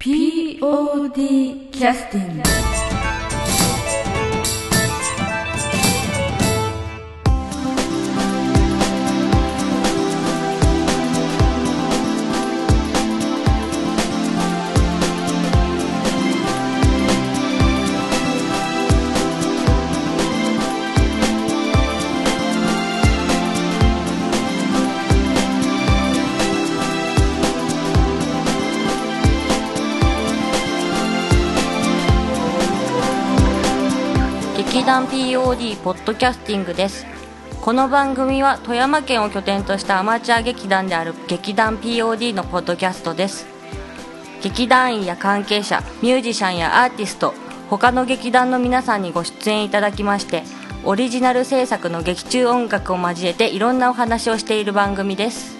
POD キャスティングポッドキャスティングです。この番組は富山県を拠点としたアマチュア劇団である劇団 POD のポッドキャストです。劇団員や関係者ミュージシャンやアーティスト他の劇団の皆さんにご出演いただきましてオリジナル制作の劇中音楽を交えていろんなお話をしている番組です。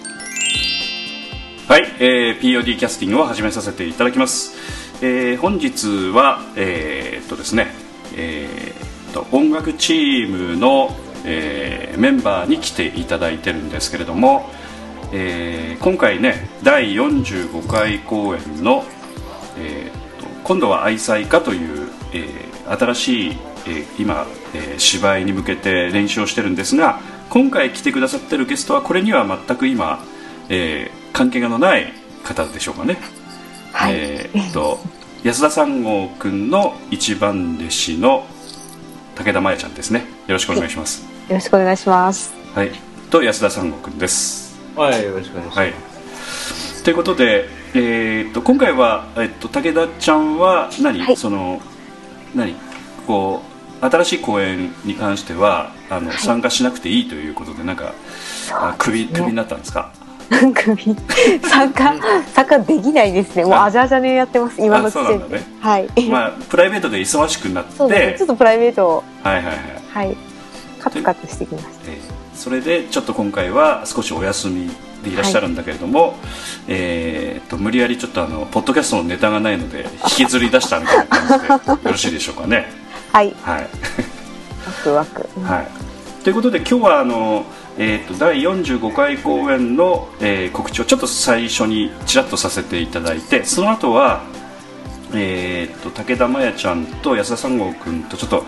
はい、えー、POD キャスティングを始めさせていただきます、えー、本日はえー、っとですね、えと音楽チームの、えーメンバーに来ていただいてるんですけれども、えー今回ね第45回公演の、えー今度は愛妻家という、えー新しい、えー今、えー芝居に向けて練習をしてるんですが今回来てくださってるゲストはこれには全く今、えー関係がのない方でしょうかね、はい。えーっと安田三郷君の一番弟子の武田真弥ちゃんですね。よろしくお願いします。よろしくお願いします。はい。と安田三郷君です。はい、よろしくお願いします。はい。ということで、えーっと今回は、えっと、武田ちゃんは何、はい。その何？こう新しい公演に関してはあの、参加しなくていいということでなんかあクビクビになったんですか？首参加参加できないですね。もうああじゃあじゃねやってます。今の時点で。はい。まあプライベートで忙しくなってそうですね。ちょっとプライベートをはいはいはいはいカツカツしてきました。えーそれでちょっと今回は少しお休みでいらっしゃるんだけれども、えーっと無理やりちょっとあのポッドキャストのネタがないので 引きずり出したみたいな感じでよろしいでしょうかねはい。はい、ワクワク。はい、ということで今日はあの、えーっと第45回公演の、えー告知をちょっと最初にちらっとさせていただいてその後はえーっと武田真弥ちゃんと安田三郷君とちょっと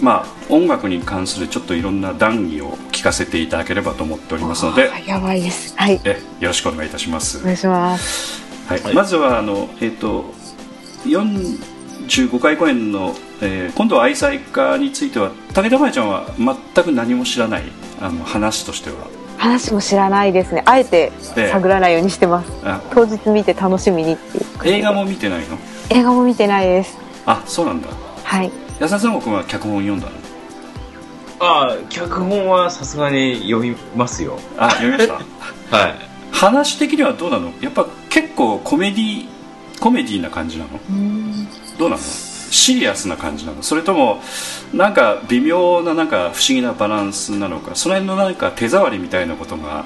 まあ音楽に関するちょっといろんな談義を聞かせていただければと思っておりますのであやばいです。はい。えよろしくお願いいたします、お願いします。はいまずはあの、えーっと45回公演の、えー今度は愛妻家については武田真弥ちゃんは全く何も知らないあの話としては話も知らないですね。あえてええ探らないようにしてます。あ当日見て楽しみにっていう。映画も見てないの？映画も見てないです。あそうなんだはい。安田三郷君は脚本読んだの？ああ、脚本はさすがに読みますよ。あ読みました？はい。話的にはどうなの？やっぱ結構コメディコメディな感じなの？どうなの？シリアスな感じなの？それともなんか微妙ななんか不思議なバランスなのか？その辺のなんか手触りみたいなことが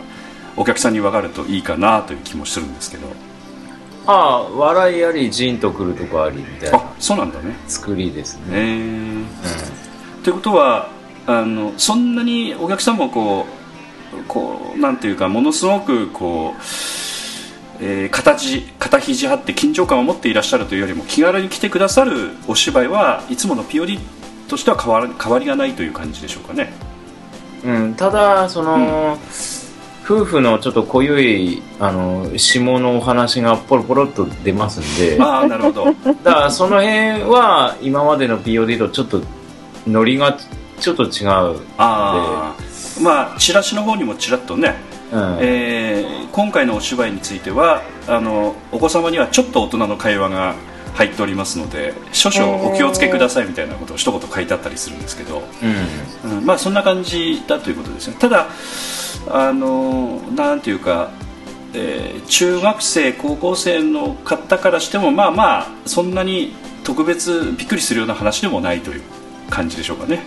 お客さんに分かるといいかなという気もするんですけど。ああ、笑いあり、ジーンとくるとこありみたいな。あそうなんだね。作りですえね。ー、ということはあのそんなにお客さんもこうこうなんていうかものすごくこう、えー形肩肘張って緊張感を持っていらっしゃるというよりも気軽に来てくださるお芝居はいつもの POD としては変わら変わりがないという感じでしょうかねうん。うん、ただ、その、夫婦のちょっと濃ゆい、あの、下のお話がポロポロっと出ますんで、だああなるほど からその辺は今までの POD とちょっとノリがちょっと違う。ああまあチラシの方にもちらっとね、うん。えー今回のお芝居についてはあのお子様にはちょっと大人の会話が入っておりますので少々お気をつけくださいみたいなことを一言書いてあったりするんですけど、うん。うんまあそんな感じだということですね。ただあのなんていうか、えー中学生高校生の方からしてもまあまあそんなに特別びっくりするような話でもないという感じでしょうかね。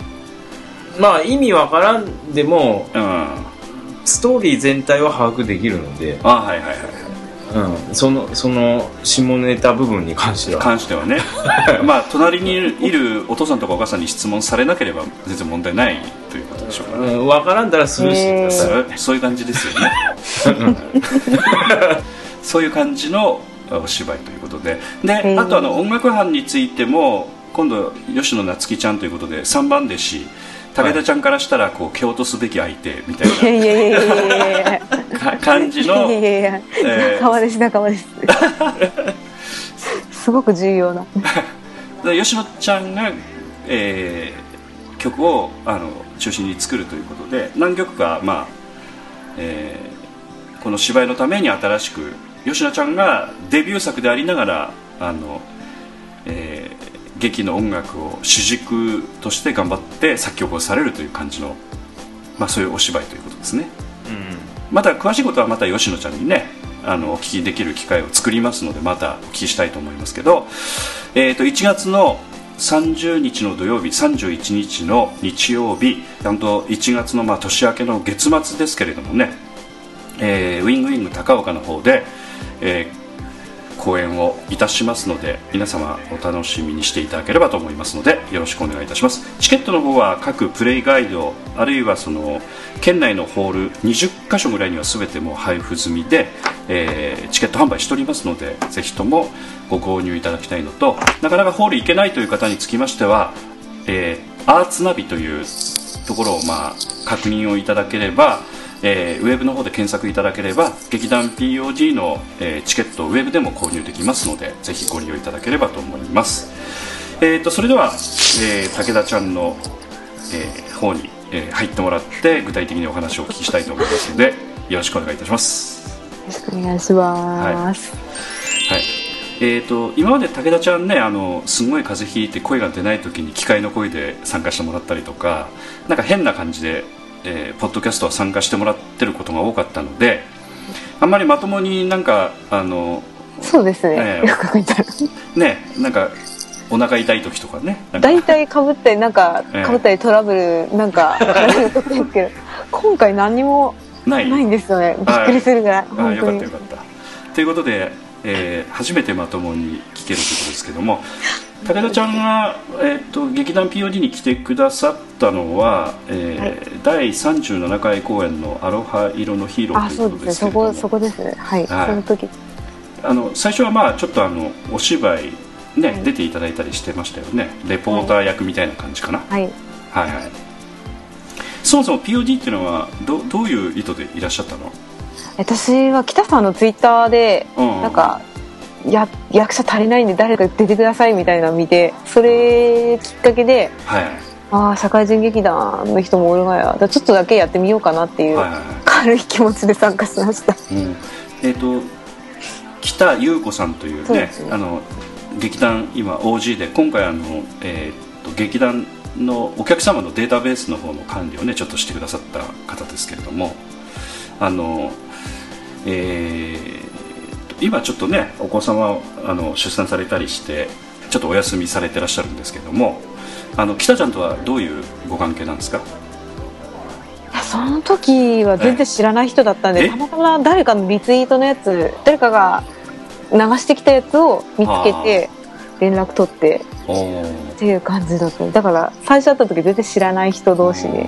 まあ意味わからんでも、うん。あストーリー全体は把握できるので、はいはいはいうん、そのその下ネタ部分に関しては。関してはね。まあ隣にいるお父さんとかお母さんに質問されなければ全然問題ないということでしょうかね、うん、分からんだらスルーしてください、そうそういう感じですよね。そういう感じのお芝居ということで。でーあとあの音楽班についても今度吉野夏樹ちゃんということで3番弟子武田ちゃんからしたらこう蹴落とすべき相手みたいなか感じのいやいやいやえー仲間です仲間ですすごく重要なで吉野ちゃんが、えー曲をあの中心に作るということで何曲か、まあえーこの芝居のために新しく吉野ちゃんがデビュー作でありながらあの、えー劇の音楽を主軸として頑張って作曲をされるという感じの、まあ、そういうお芝居ということですね。また詳しいことはまた吉野ちゃんにねあのお聞きできる機会を作りますのでまたお聞きしたいと思いますけど、えー、と1月の30日の土曜日31日の日曜日ちゃんと1月のまあ年明けの月末ですけれどもね、えーウィングウィング高岡の方で、えー公演をいたしますので皆様お楽しみにしていただければと思いますのでよろしくお願いいたします。チケットの方は各プレイガイドあるいはその県内のホール20箇所ぐらいには全てもう配布済みで、えーチケット販売しておりますのでぜひともご購入いただきたいのとなかなかホール行けないという方につきましては、えーアーツナビというところをまあ確認をいただければ、えーウェブの方で検索いただければ劇団 POD の、えーチケットをウェブでも購入できますのでぜひご利用いただければと思います、えー、とそれでは、えー武田ちゃんの、えー方に、えー入ってもらって具体的にお話をお聞きしたいと思いますのでよろしくお願いいたします。よろしくお願いします、はい。えー、と今まで武田ちゃんねあのすごい風邪ひいて声が出ない時に機械の声で参加してもらったりとかなんか変な感じで、えーポッドキャストは参加してもらってることが多かったのであんまりまともになんかあのそうですね、ええよく考えたら。ねなんかお腹痛い時とかね大体かぶったりなんかええ。かぶったりトラブルなんか 絡めることですけど今回何にもない。んですよね。びっくりするぐらい。あよかったよかった。ということで、えー初めてまともに聞けるということですけども武田ちゃんが、えー、と劇団 POD に来てくださったのは、えー第37回公演の「アロハ色のヒーロー」あといそううですねそことですけれどもこそこですね。はい、はい。その時。あの最初はまあちょっとあのお芝居ね、はい。出ていただいたりしてましたよね。レポーター役みたいな感じかな、はい。はい。はいそもそも POD っていうのはどどういう意図でいらっしゃったの？私は北さんのツイッターでうん。なんかや役者足りないんで誰か出てくださいみたいなの見てそれきっかけではい。ああ社会人劇団の人もおるがや。ちょっとだけやってみようかなっていうはいはいはい。軽い気持ちで参加しました。うん。えっ、と北優子さんというねね。あの劇団今 OG で今回あの、えー、と劇団のお客様のデータベースの方の管理をねちょっとしてくださった方ですけれどもあのえーと今ちょっとねお子様をあの出産されたりしてちょっとお休みされてらっしゃるんですけどもあの北ちゃんとはどういうご関係なんですか？いやその時は全然知らない人だったんえ？でたまたま誰かのリツイートのやつ誰かが流してきたやつを見つけて連絡取ってっていう感じだった。だから最初会った時全然知らない人同士で。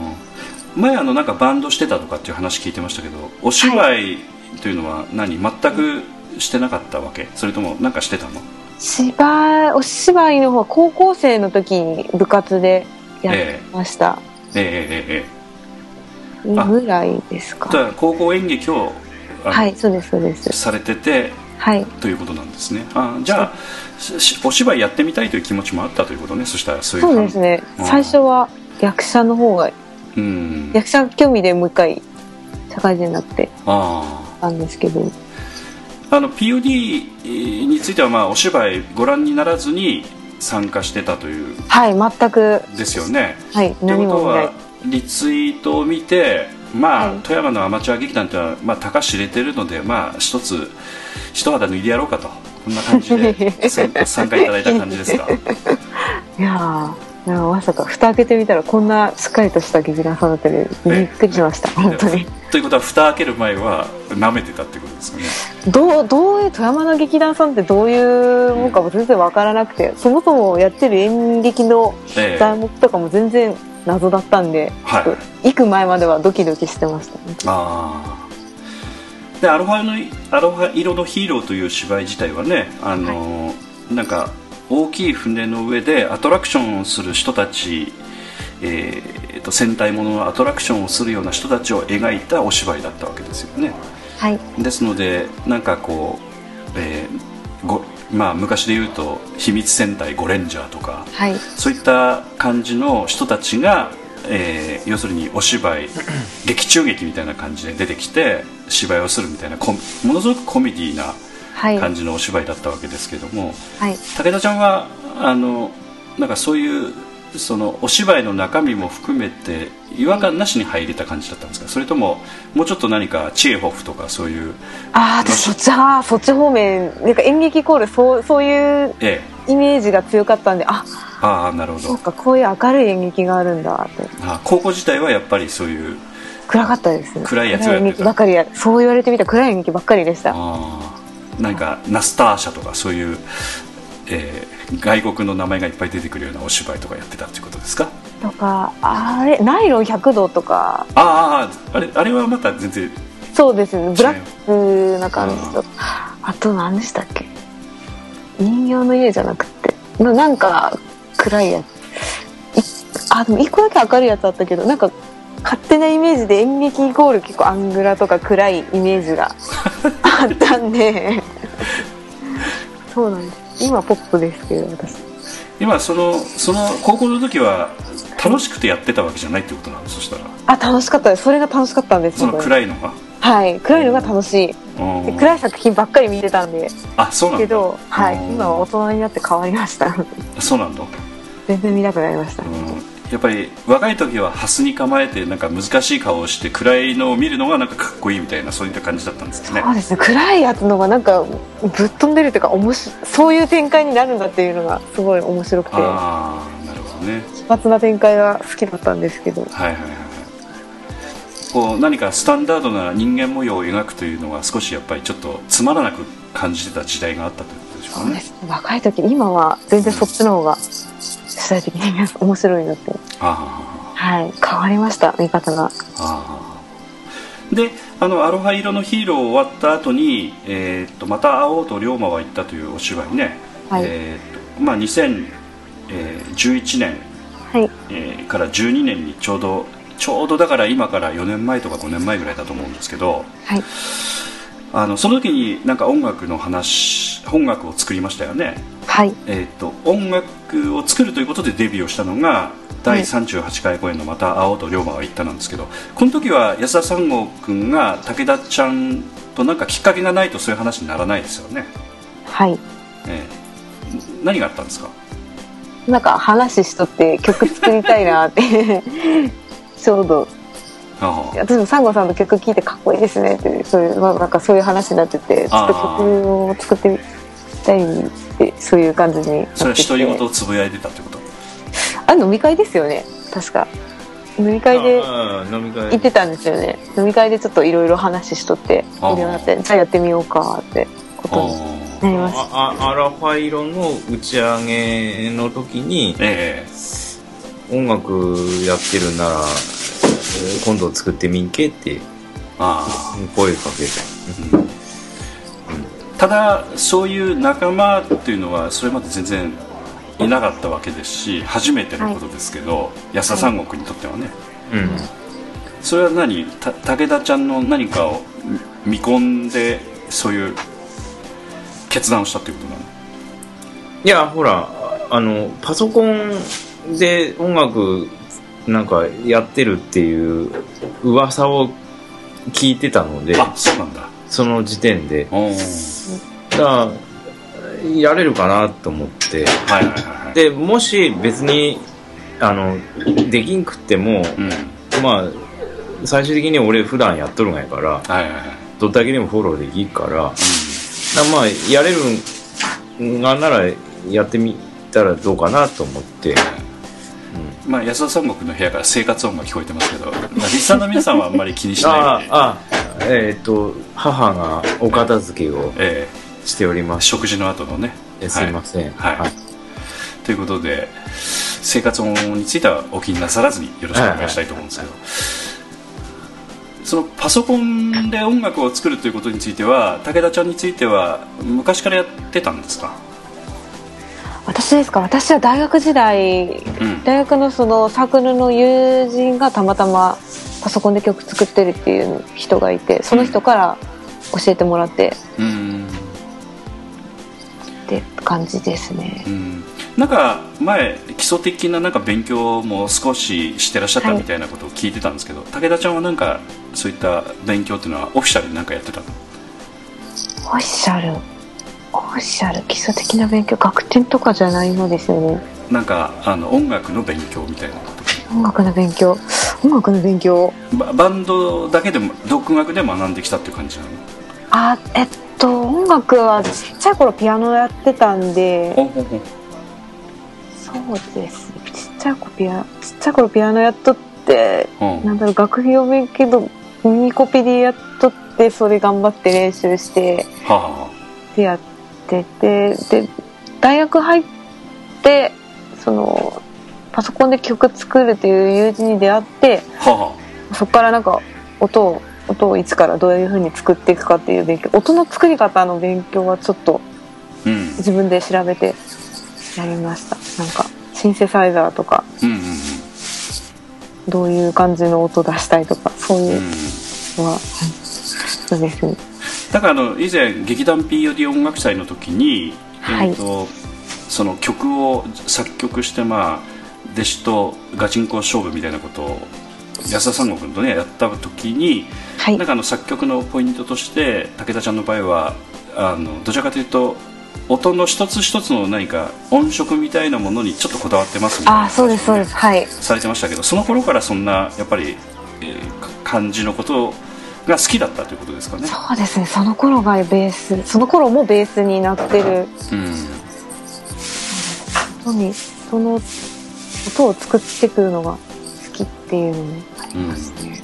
前あのなんかバンドしてたとかっていう話聞いてましたけどお芝居というのは何？全くしてなかったわけ？それともなんかしてたの？芝居お芝居の方は高校生の時に部活でやってました、ええ。ええええあぐらいですだか高校演劇をはいそうですそうです。されててはい。ということなんですね。あじゃあお芝居やってみたいという気持ちもあったということね？そしたらそういうそうですね。うん最初は役者の方がうん。役者興味でもう一回社会人になってあ。たんですけどああの POD についてはまあお芝居ご覧にならずに参加してたというはい全く。ですよね。はいということはリツイートを見てまあ、はい。富山のアマチュア劇団というのは、まあ、高知れてるのでまあ一つ一肌脱いでやろうかと。こんな感じで参 参加いただいた感じですか。いやまさか蓋開けてみたらこんなしっかりとした劇団さんだったりびっくりしました本当に。ということは蓋開ける前は舐めてたってことですかね。どうどういう富山の劇団さんってどういうもんかも全然わからなくてそもそもやってる演劇のええ。材木とかも全然謎だったんで、はい。ちょっと行く前まではドキドキしてました、ああ。でアロハのアロハ色のヒーローという芝居自体はねあの、なんか大きい船の上でアトラクションをする人たち、えーと戦隊もののアトラクションをするような人たちを描いたお芝居だったわけですよね。はい。ですのでなんかこう、えーごまあ、昔で言うと秘密戦隊ゴレンジャーとかはい。そういった感じの人たちが、えー要するにお芝居劇中劇みたいな感じで出てきて芝居をするみたいなものすごくコメディーなはい感じのお芝居だったわけですけども、はい。武田ちゃんはあのなんかそういうそのお芝居の中身も含めて違和感なしに入れた感じだったんですか？それとももうちょっと何かチエホフとかそういうああ私そっちそっち方面なんか演劇イコールそうそういうええ。イメージが強かったんであああなるほど。そうかこういう明るい演劇があるんだって。あ高校自体はやっぱりそういう暗かったです。暗いやつをやってた。そう言われてみたら暗い演劇ばっかりでした。ああ何かナスターシャとかそういう、えー外国の名前がいっぱい出てくるようなお芝居とかやってたっていうことですか？とかあれナイロン100度とか。あああああれあれはまた全然そうですね。ブラックな感じと。あと何でしたっけ？人形の家じゃなくて。ななんか暗いやつ。いあでも一個だけ明るいやつあったけどなんか勝手なイメージで演劇イコール結構アングラとか暗いイメージが あったんで。そうなんです。今ポップですけど私。今そのその高校の時は楽しくてやってたわけじゃないってことなのそしたら。あ楽しかったです。それが楽しかったんですその暗いのが。はい。暗いのが楽しい。暗い作品ばっかり見てたんで。あそうなんだ。けど、はい、うん。今は大人になって変わりました。そうなんだ、全然見なくなりました、うん、やっぱり若い時はハスに構えてなんか難しい顔をして暗いのを見るのがなんかかっこいいみたいなそういった感じだったんですね。そうですね。暗いやつのがなんかぶっ飛んでるというかおもしそういう展開になるんだっていうのがすごい面白くて。奇ああなるほどね。抜な展開が好きだったんですけど。はいはいはいはい。こう何かスタンダードな人間模様を描くというのが少しやっぱりちょっとつまらなく感じてた時代があったということでしょうかね。そうですね。若い時今は全然そっちの方が主体的に面白いなって。あはい。変わりました見方が。であの「アロハ色のヒーロー」終わった後に、えーっとまた会おうと龍馬は言ったというお芝居ね、はい。えーっとまあ、2011年、はい。えーから12年にちょうどちょうどだから今から4年前とか5年前ぐらいだと思うんですけど。はいあのその時になんか音楽の話音楽を作りましたよね。はい。えー、と音楽を作るということでデビューをしたのが第38回公演の「また青と龍馬は言った」なんですけどこの時は安田三郷君が武田ちゃんとなんかきっかけがないとそういう話にならないですよね、はい。ええ。何があったんですか？なんか話しとって曲作りたいなって。ちょうど私もサンゴさんの曲聴いてかっこいいですねってそういう、まあ、なんかそういう話になっててちょっと曲を作ってみたいってそういう感じにそれは独り言をつぶやいてたってこと？あ飲み会ですよね。確か。飲み会で行ってたんですよね。飲み会でちょっといろいろ話しとってあいろいろあってじゃあやってみようかってことにあなりましああ。アラファ色の打ち上げの時にええ。音楽やってるならえー今度作ってみんけってあ声かけた、あただそういう仲間っていうのはそれまで全然いなかったわけですし初めてのことですけど、安田三国にとってはね、うん。それは何？た武田ちゃんの何かを見込んでそういう決断をしたっていうことなの？いやほらあのパソコンで音楽なんかやってるっていう噂を聞いてたのであそうなんだ。その時点で。だやれるかなと思って。はいはいはいはい。でもし別にあのできんくっても、うん。まあ最終的に俺普段やっとるんやからはいはいはい。どっだけでもフォローできるからだからまあやれるんがならやってみたらどうかなと思ってまあ安田三国の部屋から生活音が聞こえてますけどまあリスナーの皆さんはあんまり気にしないで、ああえっ、と母がお片付けをえしております。ー食事の後のね。えすいません。はい、はい。ということで生活音についてはお気になさらずによろしくお願いしたいと思うんですけど、そのパソコンで音楽を作るということについては武田ちゃんについては昔からやってたんですか？私ですか？私は大学時代、ん。大学のそのサークルの友人がたまたまパソコンで曲作ってるっていう人がいてその人から教えてもらって。うん。って感じですね。うん。なんか前基礎的ななんか勉強も少ししてらっしゃったはい。みたいなことを聞いてたんですけど、武田ちゃんはなんかそういった勉強っていうのはオフィシャルになんかやってたの？オフィシャルオフィシャル基礎的な勉強学点とかじゃないのですよね。なんかあの音楽の勉強みたいな音楽の勉強。音楽の勉強ババンドだけでも独学で学んできたっていう感じなの？あえっと音楽はちっちゃい頃ピアノやってたんで。そうですちっちゃい頃ピアちっちゃい頃ピアノやっとってうん。なんだろう学費をめんけど耳コピでやっとってそれ頑張って練習してはあはでやっててで大学入ってそのパソコンで曲作るっていう友人に出会ってあはあ。はそこからなんか音を音を一からどういう風に作っていくかっていう勉強音の作り方の勉強はちょっと自分で調べてやりました。なんかシンセサイザーとかうんうんどういう感じの音出したいとかそううんういうんのは、はい。そうですねだからあの以前劇団 POD 音楽祭の時に、はい。えーとその曲を作曲してまあ弟子とガチンコ勝負みたいなことを安田三悟君とねやった時に、はい。なんかあの作曲のポイントとして武田ちゃんの場合はあのどちらかというと音の一つ一つの何か音色みたいなものにちょっとこだわってますみたいなあそうですそうです。はい。されてましたけどその頃からそんなやっぱり、えーか感じのことが好きだったということですかね。そうですね。その頃がベースその頃もベースになってる。うん。音にその音を作ってくるのが好きっていうのもありますね、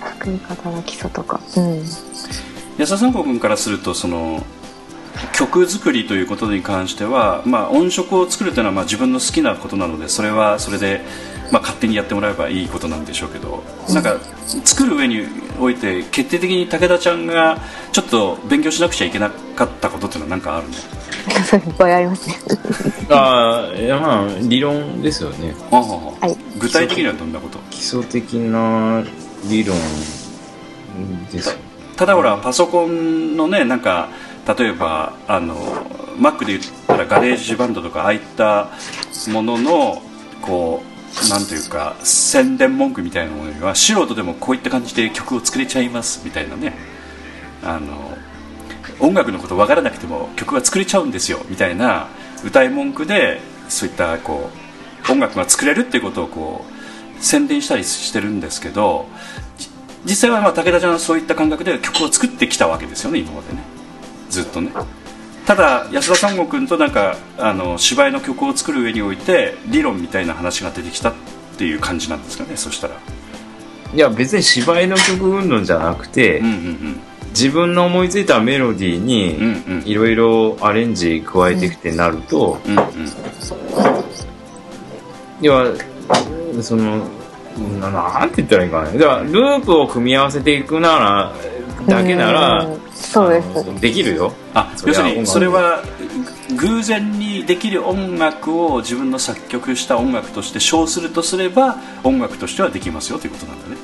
作り方の基礎とか。うん。安田三悟君からするとその曲作りということに関しては、まあ、音色を作るというのはまあ自分の好きなことなのでそれはそれで、まあ、勝手にやってもらえばいいことなんでしょうけど、なんか作る上において決定的に武田ちゃんがちょっと勉強しなくちゃいけなかったことっていうのは何かあるの？それいっぱいありますね。ああいやまあ理論ですよね。ああはい。具体的にはどんなこと？基礎的な理論ですよただほらパソコンのねなんか例えばあの Mac で言ったら GarageBand とかああいったもののこうなんというか宣伝文句みたいなものには素人でもこういった感じで曲を作れちゃいますみたいなね。あの音楽のこと分からなくても曲が作れちゃうんですよみたいな歌い文句でそういったこう音楽が作れるっていうことをこう宣伝したりしてるんですけど実際はまあ武田ちゃんはそういった感覚で曲を作ってきたわけですよね今までね。ずっとね。ただ安田三悟君となんかあの芝居の曲を作る上において理論みたいな話が出てきたっていう感じなんですかねそしたら。いや別に芝居の曲云々じゃなくて、うんうん自分の思いついたメロディーうんうにんうん。いろいろアレンジ加えてきてなると、うんうん要はそのななんて言ったらいいかな。だからループを組み合わせていくならだけならうんそうです。できるよ。あそれは要するにそれは偶然にできる音楽を自分の作曲した音楽として称するとすれば音楽としてはできますよということなんだね。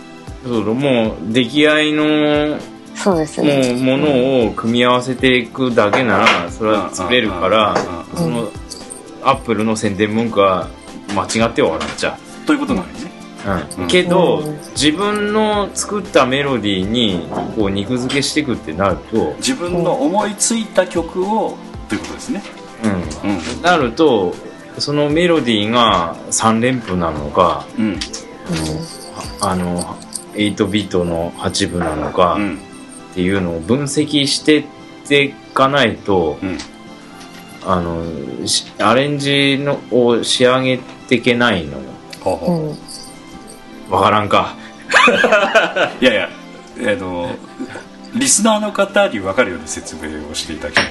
そうもう出来合いのそうです。もねうものを組み合わせていくだけならそれは作れるからうん。そのアップルの宣伝文句は間違っては笑っちゃということなんですね。う、うんけどうん。自分の作ったメロディーにこう肉付けしていくってなると、自分の思いついた曲をということですね。うん、うん。なるとそのメロディーが3連符なのかうん。あの8ビートの8分なのかうん。っていうのを分析してっていかないと、うん。あのしアレンジのを仕上げていけないのよほううんわからんか。いやいやあのリスナーの方に分かるように説明をしていただきたい。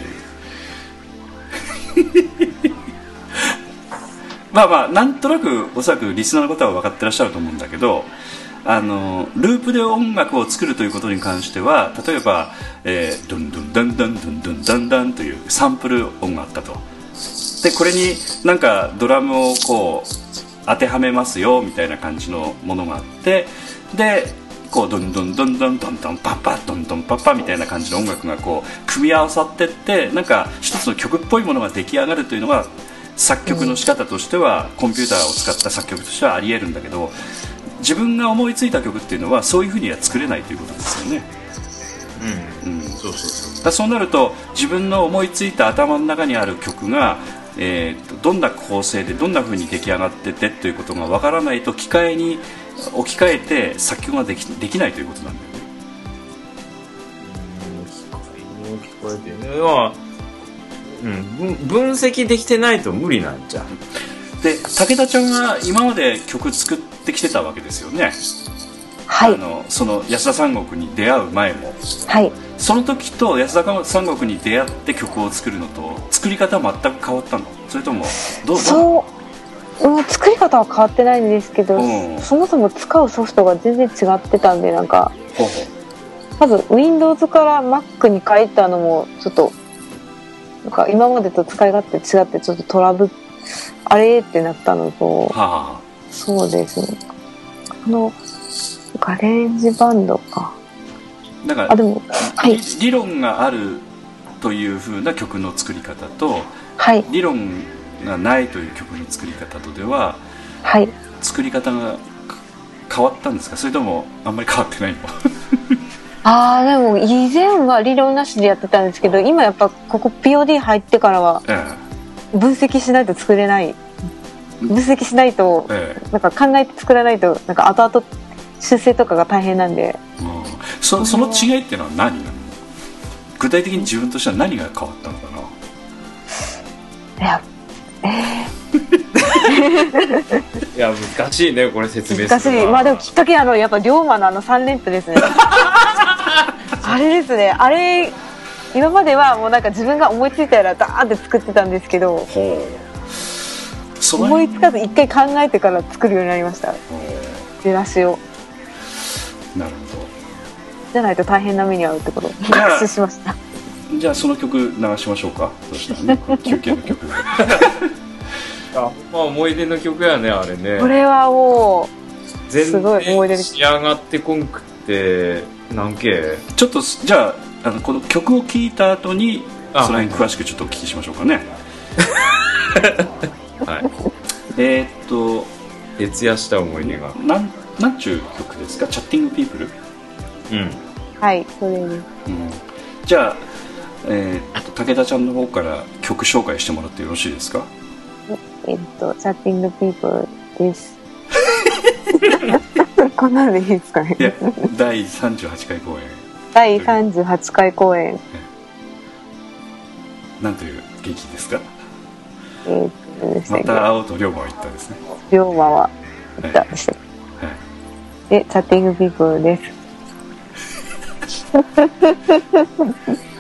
まあまあなんとなくおそらくリスナーの方は分かってらっしゃると思うんだけどあのループで音楽を作るということに関しては例えば、えー、ドゥンドゥンダンダンドゥンドゥンダンダンというサンプル音があったと。でこれになんかドラムをこう当てはめますよみたいな感じのものがあってでこうドンドンドンドンドンドンパッパッドンドンパッパみたいな感じの音楽がこう組み合わさってってなんか一つの曲っぽいものが出来上がるというのが作曲の仕方としては、コンピューターを使った作曲としてはありえるんだけど自分が思いついた曲っていうのはそういうふうには作れないということですよね。うんうん、そうそうそうだそうなると自分の思いついた頭の中にある曲が、えーとどんな構成でどんな風に出来上がっててということがわからないと機械に置き換えて作曲ができできないということなんだよね。聞こえてねまあうん分分析できてないと無理なんじゃんで武田ちゃんが今まで曲作ってきてたわけですよね、はい。あのその安田三国に出会う前も。はい。その時と安田三国に出会って曲を作るのと作り方は全く変わったの？それともどうそうもう作り方は変わってないんですけど、うん。そもそも使うソフトが全然違ってたんでなんかまず Windows から Mac に変えたのもちょっとなんか今までと使い勝手違ってちょっとトラブあれってなったのとうはそうですね。あの GarageBand か。あだからあでもはい。理理論があるという風な曲の作り方とはい。理論がないという曲の作り方とでははい。作り方がか変わったんですか？それともあんまり変わってないの？ああでも以前は理論なしでやってたんですけど今やっぱここ POD 入ってからはえ。分析しないと作れない。分析しないとええ。なんか考えて作らないとなんか後々修正とかが大変なんで。えうん。そその違いっていうのは何なの？具体的に自分としては何が変わったのかな？いや。いや難しいねこれ説明難しするのは。い。まあでもきっかけあのやっぱ龍馬のあの3連符ですね。あれですね。あれ今まではもうなんか自分が思いついたらダーンって作ってたんですけど。思いつかず一回考えてから作るようになりました。ほ出だしを。うなるほじゃないと大変な目に遭うってこと？をゃあ学習しました。どじゃあその曲流しましょうか。そしたらね 休憩の曲 あまあ思い出の曲やねあれね。これはも全すごい思い出然です仕上がってこんくってなんけ？ちょっとじゃああのこの曲を聴いた後にあその辺詳しくちょっとお聞きしましょうかね。はい。えーっと徹夜した思い出が。なんなんちゅう曲ですか？チャッティングピープル、うん。うはいそれです。うん、じゃあ、えー武田ちゃんの方から曲紹介してもらってよろしいですか？えっとチャッティングピープルです。こんなのでいいですかね？いや第38回公演。第38回公演。なんという劇ですか？えーっとでしたまった青と龍馬は行ったですね。け龍馬は行ったでしたっはいけでチャッティングピープルです「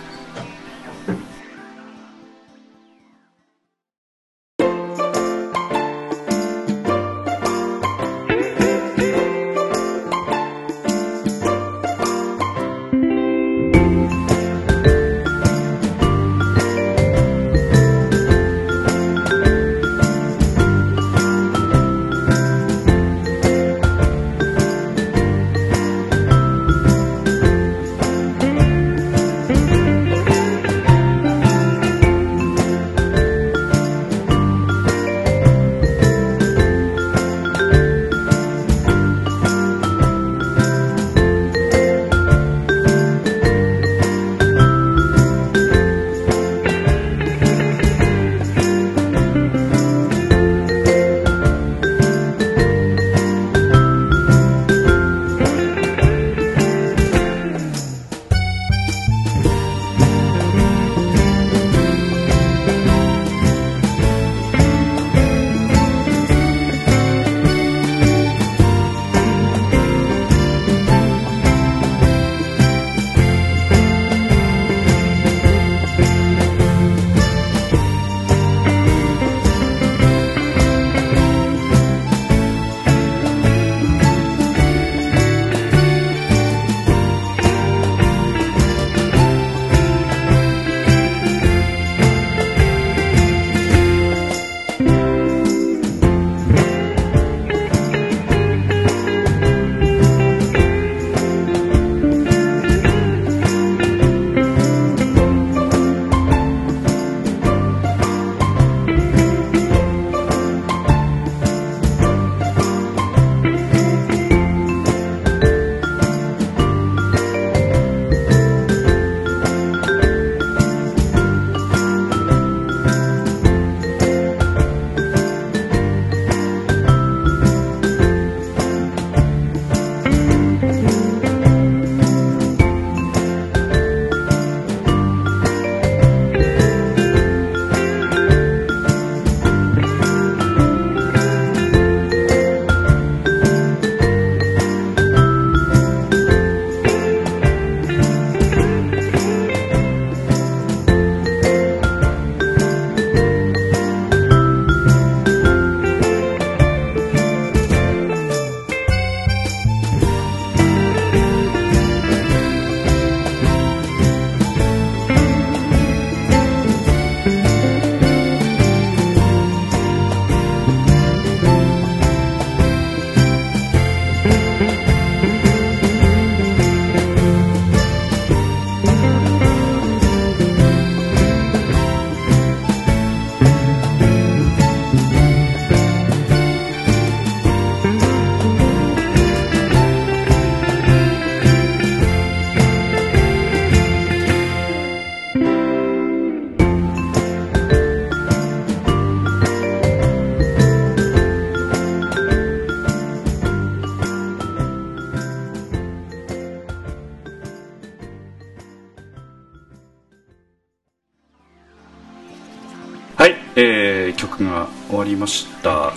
終わりました。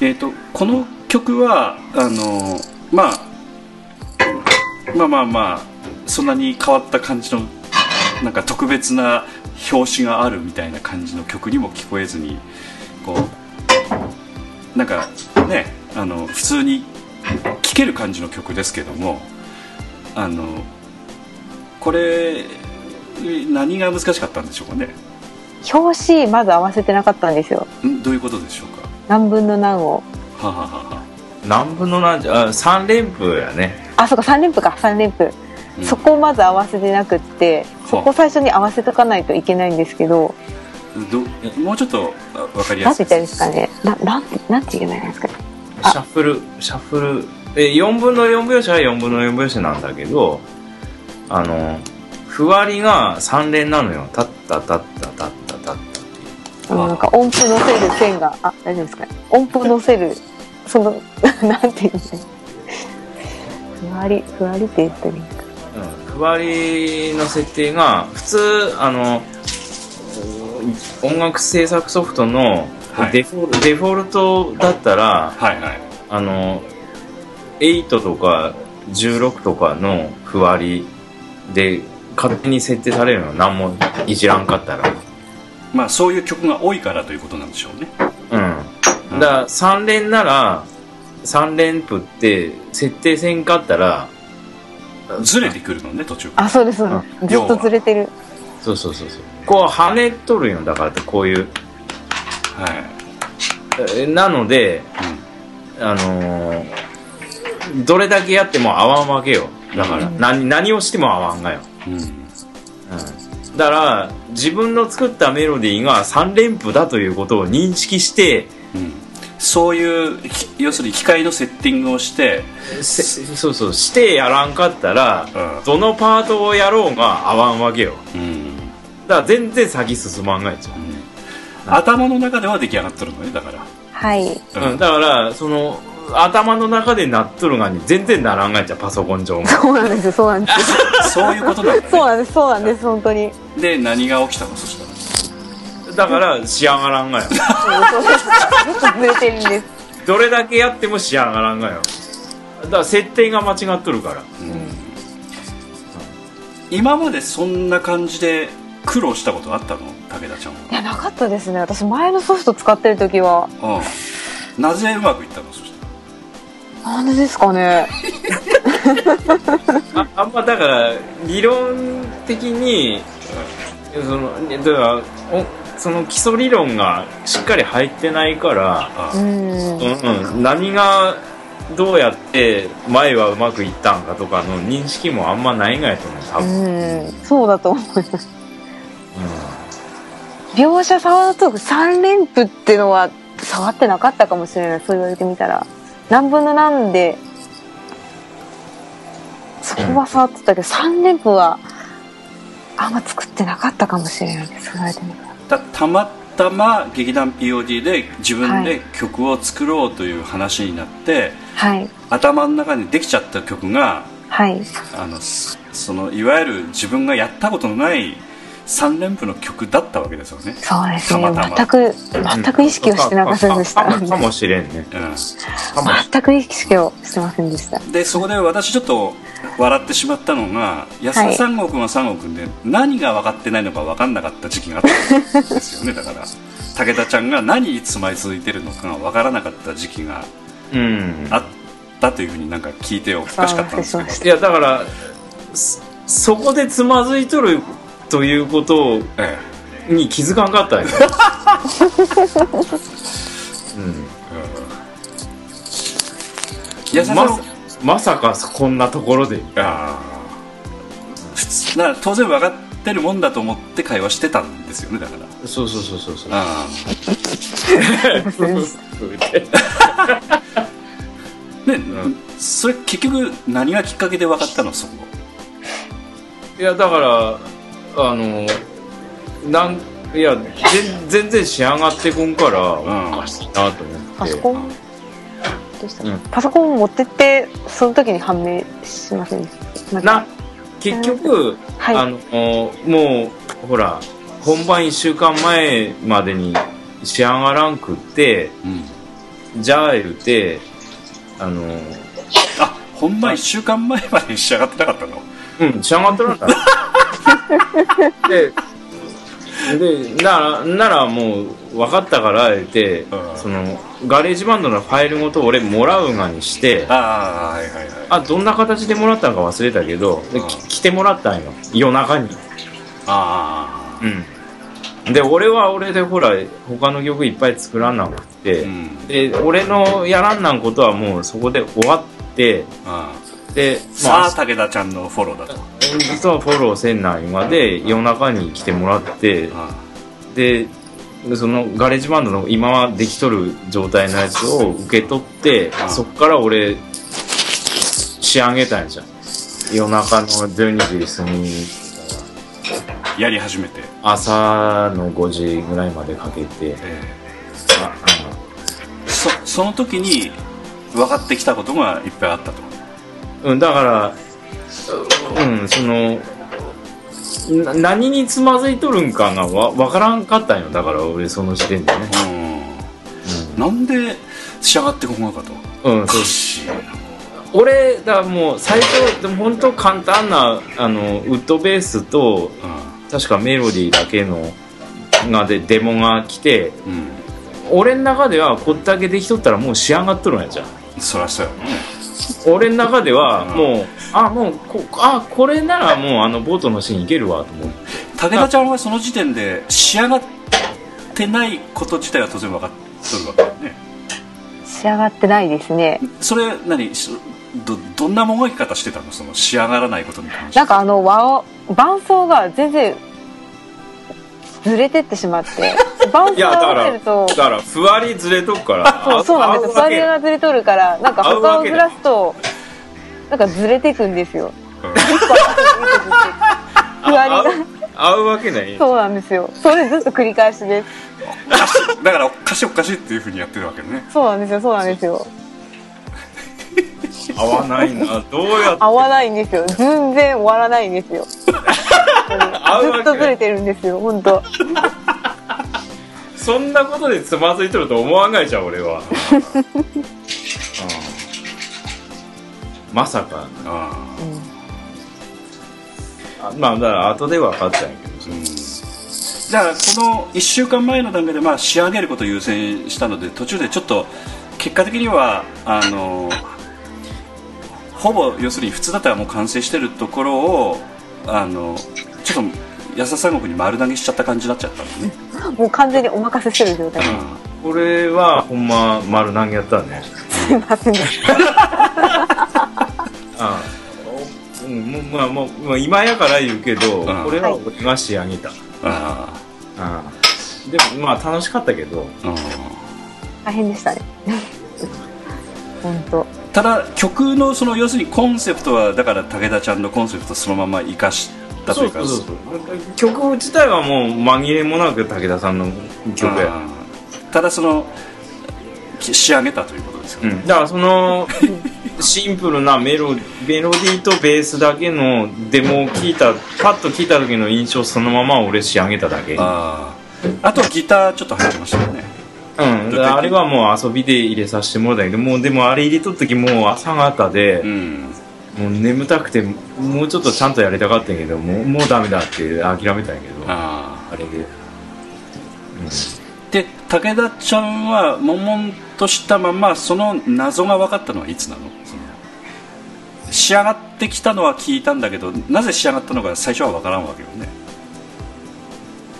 えっ、とこの曲はあのまあまあまあまあそんなに変わった感じのなんか特別な表紙があるみたいな感じの曲にも聞こえずにこうなんかねあの普通に聴ける感じの曲ですけどもあのこれ何が難しかったんでしょうかね。表紙まず合わせてなかったんですよ。ん？どういうことでしょうか？何分の何を。はははは。何分の何？じゃあ3連符やね。あそっか3連符か。3連符、うん。そこをまず合わせてなくってそこ最初に合わせとかないといけないんですけど。どもうちょっとあ分かりなんやすい。て言ったらいいですかね。ななんてなんて言えばいいんですかね。シャッフルシャッフル。え4分の4拍子は4分の4拍子なんだけどあのふわりが3連なのよ。タッタタッタタッタタッタっていう。あのなんか音符乗せる線があ大丈夫ですか？ね音符乗せるその なんて言うんですかねふわりふわりって言ったらいいんですか。うんふわりの設定が普通あの音楽制作ソフトのはい。デフォル,、デフォルトだったらはいはい。あの8とか16とかのふわりで勝手に設定されるの何もいじらんかったら。まあそういう曲が多いからということなんでしょうね。うん。だから3連なら3連符って設定せんかったらずれてくるのね途中あそうですそうです。ずっとずれてる。そうそうそうそう。こう跳ねとるよだからこういう。はい、えなのであのーどれだけやっても合わんわけよ。だから、うん。何何をしても合わんがよ、うん。うん。うん、だから自分の作ったメロディーが3連符だということを認識してうんそういうひ要するに機械のセッティングをして、せそうそうしてやらんかったらうん。どのパートをやろうが合わんわけよ。うん。だから全然先進まんがやつよ、頭の中では出来上がっとるのねだから、はい。うん、だからその頭の中でなっとるがに全然ならんがやっちゃパソコン上も。そうなんですよそうなんですよ。そういうことなんだそうなんですそうなんです本当に。ねで何が起きたのそしたら。だから仕上がらんがよ。そうですずっとずれてるんです。どれだけやっても仕上がらんがよ。だから設定が間違っとるから。今までそんな感じで苦労したことあったの？武田ちゃんいやなかったですね。私前のソフト使ってる時は。は、うん、なぜうまくいったの？そしたらなんでですかね？あ あんまだから理論的にそのだからおその基礎理論がしっかり入ってないから、あうん。うんうん、何がどうやって前はうまくいったんかとかの認識もあんまないがやと思う多分、うん。そうだと思います。描写触ると3連符っていうのは触ってなかったかもしれない。そう言われてみたら何分の何でそこは触ってたけど、3連符はあんま作ってなかったかもしれないですたらたたまたま劇団 POD で自分ではい。曲を作ろうという話になって、はい。頭の中にできちゃった曲がはい。あのそそのいわゆる自分がやったことのない3連符の曲だったわけですよね、そうですね。たまたま。全く全く意識をしてなかったでした。かかかもしれんね。全く意識をしてませんでした。ん、でそこで私ちょっと笑ってしまったのが安田三郷君は三郷君で何が分かってないのか分かんなかった時期があったんですよね。だから武田ちゃんが何につまり続いてるのかが分からなかった時期がうん。あったというふうになんか聞いておかしかったんですけど。いやだからそそこでつまずいとるということえに気づかんかったんよ、うん。え安田さんまさまさかこんなところで。あー普通な当然分かってるもんだと思って会話してたんですよねだから。そうそうそうそうそう。ああ。ね、ん。それ結局何がきっかけで分かったのそこいやだからあのなんいや全全然仕上がってこんからん。おかしいなと思ってパソコン？どうした？のうん。パソコン持ってってその時に判明しません？でしたな結局、はい。あのもうほら本番1週間前までに仕上がらんくってうん。じゃあ言うてあのあ本番1週間前までに仕上がってなかったの？うん仕上がっとらんだ。ででならならもう分かったから言って、うん。その GarageBand のファイルごと俺もらうがにしてああはいはいはい。あどんな形でもらったのか忘れたけどで来てもらったんよ。夜中に。あうん。で俺は俺でほら他の曲いっぱい作らんなくあて、うん。で俺のやらんなんことはもうそこで終わってあであさあ武田ちゃんのフォローだと。実はフォローせんないまで夜中に来てもらってあでその GarageBand の今はできとる状態のやつを受け取ってあそっから俺仕上げたんじゃん。夜中の12時過ぎやり始めて、朝の5時ぐらいまでかけて。えあえそその時に分かってきたことがいっぱいあったとうんだからうんそのな何につまずいとるんかがわ分からんかったんよだから俺その時点でね。うん。なんで仕上がってこなかとうん、うん、おそう。かし俺だもう最初でも本当簡単なあのウッドベースと確かメロディーだけのがでデモが来てうん、うん、俺の中ではこっだけできとったらもう仕上がっとるんやじゃん。そりゃそうやね俺の中ではうん。もう、あもうこあこれならもうあのボートのシーンいけるわと思って武田ちゃんはその時点で仕上がってないこと自体は当然分かっとるわけだよね。仕上がってないですね。それ何？しどどんなもがき方してたの？その仕上がらないことに関して。なんかあの和を伴奏が全然ずれてってしまって 伴奏いやだかが合わると。だからふわりずれとくから。そうそうなんですよ。合うわけ。ファリがずれとるからなんか他をずらすとなんかずれていくんですよ。うん一個ふわりが合うわけない。そうなんですよ。それずっと繰り返しです。だからおかしいおかしいっていうふうにやってるわけね。そうなんですよそうなんですよ合わないな。どうやって？合わないんですよ。全然終わらないんですよ。合うわけ？ずっとずれてるんですよ本当。そんなことでつまずいとると思わんがいじゃん俺は、うん。まさかああまあだから後で分かったんやけど。あうん。だからこの1週間前の段階でまあ仕上げることを優先したので途中でちょっと結果的にはあのほぼ要するに普通だったらもう完成してるところをあのちょっと安田三国に丸投げしちゃった感じになっちゃったのね、もう完全にお任せしてる状態。ですこれはほんま丸投げやったねすいませんでしたあうん。まあもうもう今やから言うけど、うん。これは俺が仕上げた、あうん。でもまあ楽しかったけど。あうん。大変でしたね。本当ただ曲のその要するにコンセプトはだから武田ちゃんのコンセプトそのまま生かしたというか。そうそうそう。曲自体はもう紛れもなく武田さんの曲や、うんただそのき仕上げたということですよね、うん、だからその シンプルなメロメロディーとベースだけのデモを聞いたパッと聞いた時の印象そのまま俺仕上げただけ。ああ。あとギターちょっと入ってましたよねうん、あれはもう遊びで入れさせてもらったけどもうでもあれ入れとった時もう朝方でう、ん。もう眠たくてもうちょっとちゃんとやりたかったんやけどもうもうダメだって諦めたんやけど。あああれで、うん、で武田ちゃんは悶々としたままその謎が分かったのはいつなの？その仕上がってきたのは聞いたんだけどなぜ仕上がったのか最初は分からんわけよね。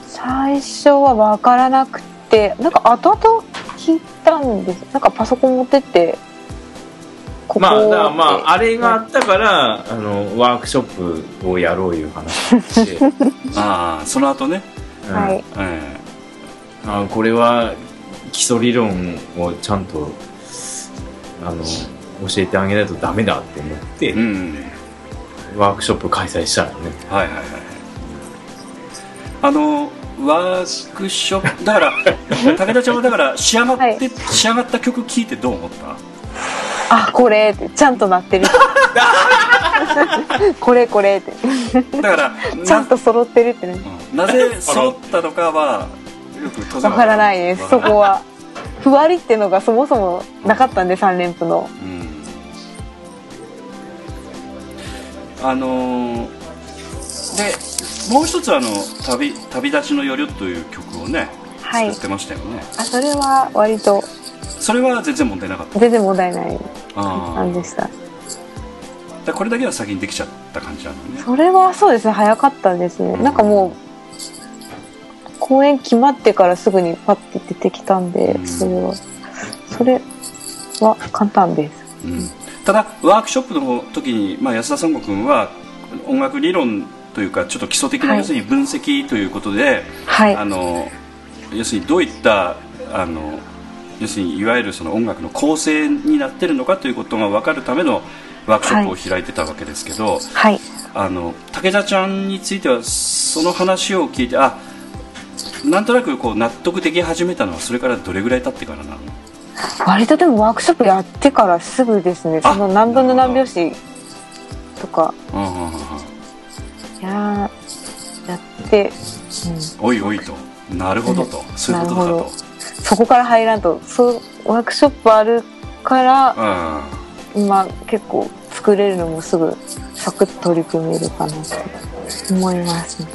最初は分からなくてなんか後々聞いたんです。なんかパソコン持ってってここ。まあだまああれがあったからあのワークショップをやろういう話をして、ああその後ね、うん。はいえあこれは基礎理論をちゃんとあの教えてあげないとダメだって思って、えうん。ワークショップ開催したのね。はいはいはい。あのワークショップだから 武田ちゃんはだから仕上がって、はい。仕上がった曲聴いてどう思った？あこれってちゃんとなってる。これこれって。だから ちゃんと揃ってるってね。うん。なぜ揃ったのかはよくわからないですそこは。ふわりってのがそもそもなかったんで3連符の。うん。あのーでもう一つあの旅「旅立ちの夜」という曲をねはい。作ってましたよね、あそれは割とそれは全然問題なかった。全然問題ないあ感じでした。ーでこれだけは先にできちゃった感じなのね。それはそうですね早かったですね。なんかもう公演決まってからすぐにパッて出てきたんでうん。それはそれは簡単です。うん。ただワークショップの時に、まあ、安田三悟君は音楽理論というかちょっと基礎的な、はい。要するに分析ということで、はい。あの要するにどういったあの要するにいわゆるその音楽の構成になってるのかということが分かるためのワークショップを開いてたわけですけど、はい。あの武田ちゃんについてはその話を聞いてあなんとなくこう納得でき始めたのはそれからどれぐらい経ってからなの？割とでもワークショップやってからすぐですねあその何分の何拍子とかうんうんうんうんややって、うん、おいおいと。なるほどと、そういうことかと。ほそこから入らんと。そうワークショップあるからうん。今結構作れるのもすぐサクッと取り組めるかなと思いますね。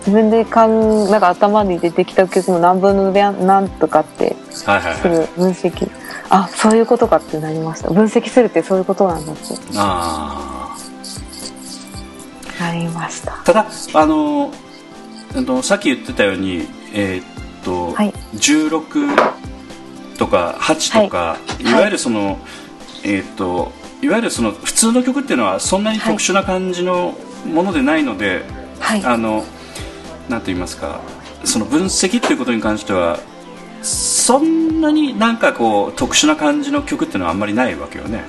自分でかんなんか頭に出てきた曲も何分の何とかってはいはいすはい。ぐ分析。あそういうことかってなりました。分析するってそういうことなんだって。あなりました。ーただあのさっき言ってたようにえーっと、はい。16とか8とか、い、わゆるその、えーっといわゆるその普通の曲っていうのはそんなに特殊な感じのものでないので、はい。あのなんと言いますかその分析っていうことに関してはそんなになんかこう特殊な感じの曲っていうのはあんまりないわけよね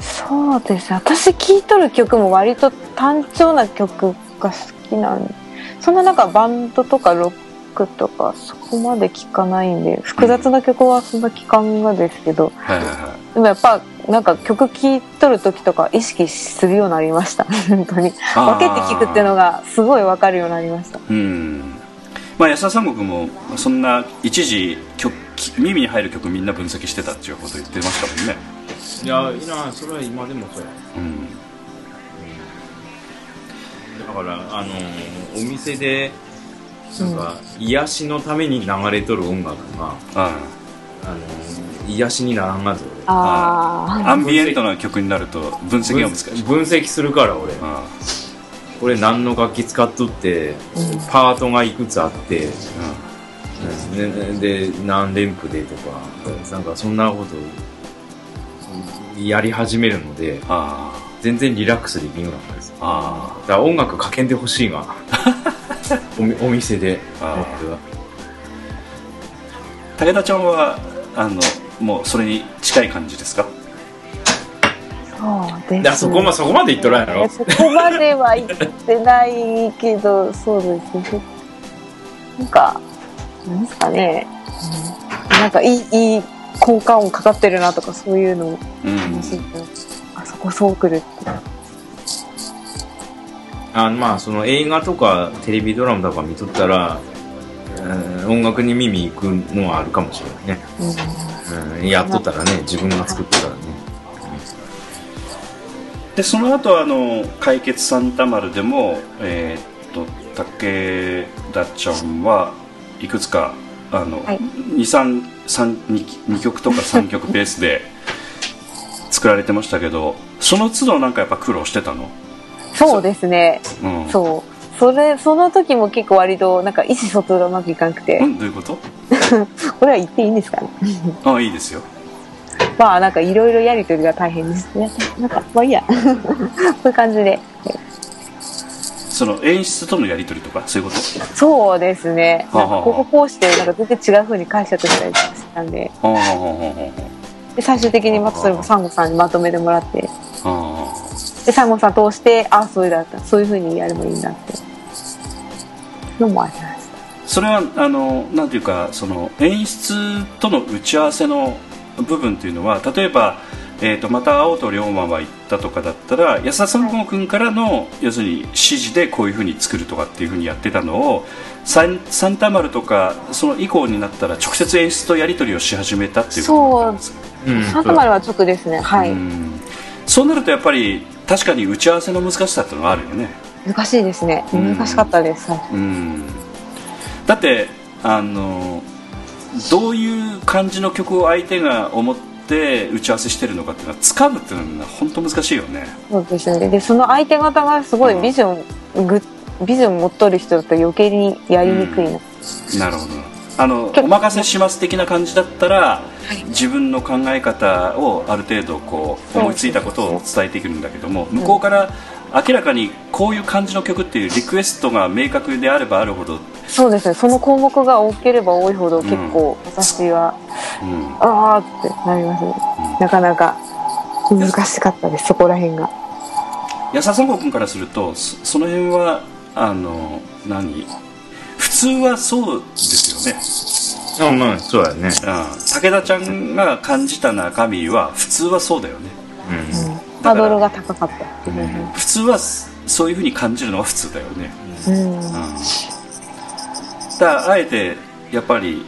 そうです私聴いとる曲も割と単調な曲が好きなんでそんななんかバンドとかロックとかそこまで聴かないんで複雑な曲はそんな聴かんがですけどはいはいはい。でもやっぱなんか曲聴いとる時とか意識するようになりました。本当に。分けて聴くっていうのがすごい分かるようになりました。うん。まあ安田三国もそんな一時曲耳に入る曲みんな分析してたっていうこと言ってましたもんねいやいいなそれは今でもそうや。うん。だからあのお店でなんか、癒しのために流れとる音楽がああ。の癒しにならんがぞ。あアンビエントな曲になると分析俺が難しい。分析するから俺。あこれ何の楽器使っとって、パートがいくつあって、でで何連符でとかなんかそんなことやり始めるのであ全然リラックスできなったんです。あだから音楽かけんでほしいが おみお店で僕は。武田ちゃんはあのもうそれに近い感じですか？そうです、そこまそこまで言っとらんやろ。そこまでは言ってないけど、そうですね。なんか、なんですかね。うん。なんかいい、いい効果音かかってるなとか、そういうのをうん。楽しいとあそこそうくるって。あまあその映画とかテレビドラマとか見とったら、うん音楽に耳行くのはあるかもしれないね、うん。うん、やっとったらね自分が作ってたらね。でその後あの解決サンタマルでもえーっと武田ちゃんはいくつかあの、はい23 2, 2曲とか3曲ペースで作られてましたけど その都度なんかやっぱ苦労してたの？そうですね。うんそう。それ、その時も結構割と、なんか意思疎通がうまくいかなくて、うんどういうこと？これは言っていいんですかね？ああいいですよ まあなんかいろいろやりとりが大変です。いやなんか、まあいいや。こういう感じで。その演出とのやり取りとかそういうこと？そうですね。なんかこここうして、なんか全然違う風に解釈したりしたんで、あああああ。で最終的にまたそれもサンゴさんにまとめてもらって、あああ。で、サンゴさん通して、あそういうだった、そういう風にやればいいんだって。のもありました。それはあのなんていうかその演出との打ち合わせの部分というのは例えばえー、とまた青と龍馬は行ったとかだったら安田三郷君からの要するに指示でこういうふうに作るとかっていうふうにやってたのをサンサンタマルとかその以降になったら直接演出とやり取りをし始めたっていうことなんですかうん。サンタマルは直ですね。はい、うんそうなるとやっぱり確かに打ち合わせの難しさっていうのがあるよね。難しいですね。うん。難しかったです、はい。うん。だってあのどういう感じの曲を相手が思って打ち合わせしてるのかっていうのは掴むっていうのは本当難しいよね。そうですね。でその相手方がすごいビジョンぐビジョン持っとる人だと余計にやりにくいな、なるほど。あのお任せします的な感じだったら、自分の考え方をある程度こう思いついたことを伝えていくんだけども向こうから明らかにこういう感じの曲っていうリクエストが明確であればあるほど、そうですね。その項目が多ければ多いほど結構私は、うん、ああってなりますね、なかなか難しかったです。そこら辺が。安田三郷君からするとそその辺はあの何？普通はそうですよね、あまあそうだよね。うん、武田ちゃんが感じた中身は普通はそうだよね。うんハードルが高かった。うね普通はそういうふうに感じるのは普通だよね。うん。だからあえてやっぱり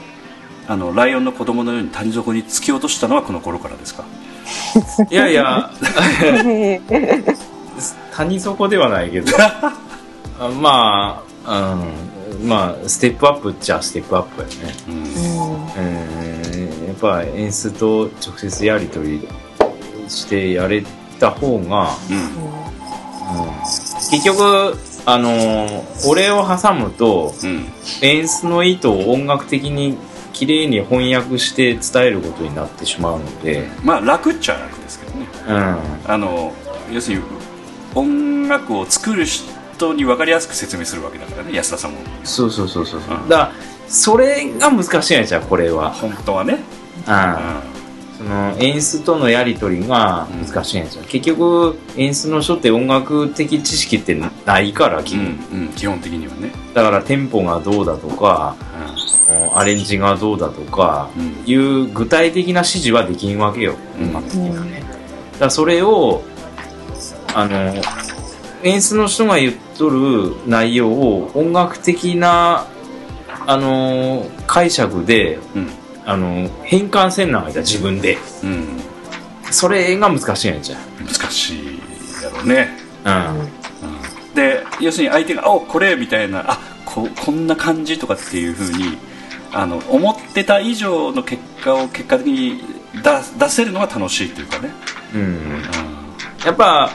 あのライオンの子供のように谷底に突き落としたのはこの頃からですか？いやいや。谷底ではないけど。あ まあ、うん、まあステップアップっちゃステップアップやね。うん。うん。やっぱ演出と直接やり取りしてやれた方が、うん。結局あの俺を挟むとうん。演出の意図を音楽的に綺麗に翻訳して伝えることになってしまうので、まあ楽っちゃ楽ですけどね。うん、あの要するに音楽を作る人に分かりやすく説明するわけだからね安田さんも。そうそうそうそうそう。うん。だからそれが難しいんやじゃんこれは、本当はね、うんその演出とのやり取りが難しいんですよ、結局演出の人って音楽的知識ってないから基うん本、うん、基本的にはね、だからテンポがどうだとかアレンジがどうだとかうん。うんいう具体的な指示はできんわけよ、うん。音楽的にはね。だからそれをあの演出の人が言っとる内容を音楽的なあの解釈でうんあの変換せんなあいた自分で。うん。それが難しいんやじゃ難しいやろうね、ん。うん、で要するに相手が「おこれ」みたいな「あここんな感じ」とかっていうふうにあの思ってた以上の結果を結果的に出出せるのが楽しいっていうかね、うん、うん、うやっぱ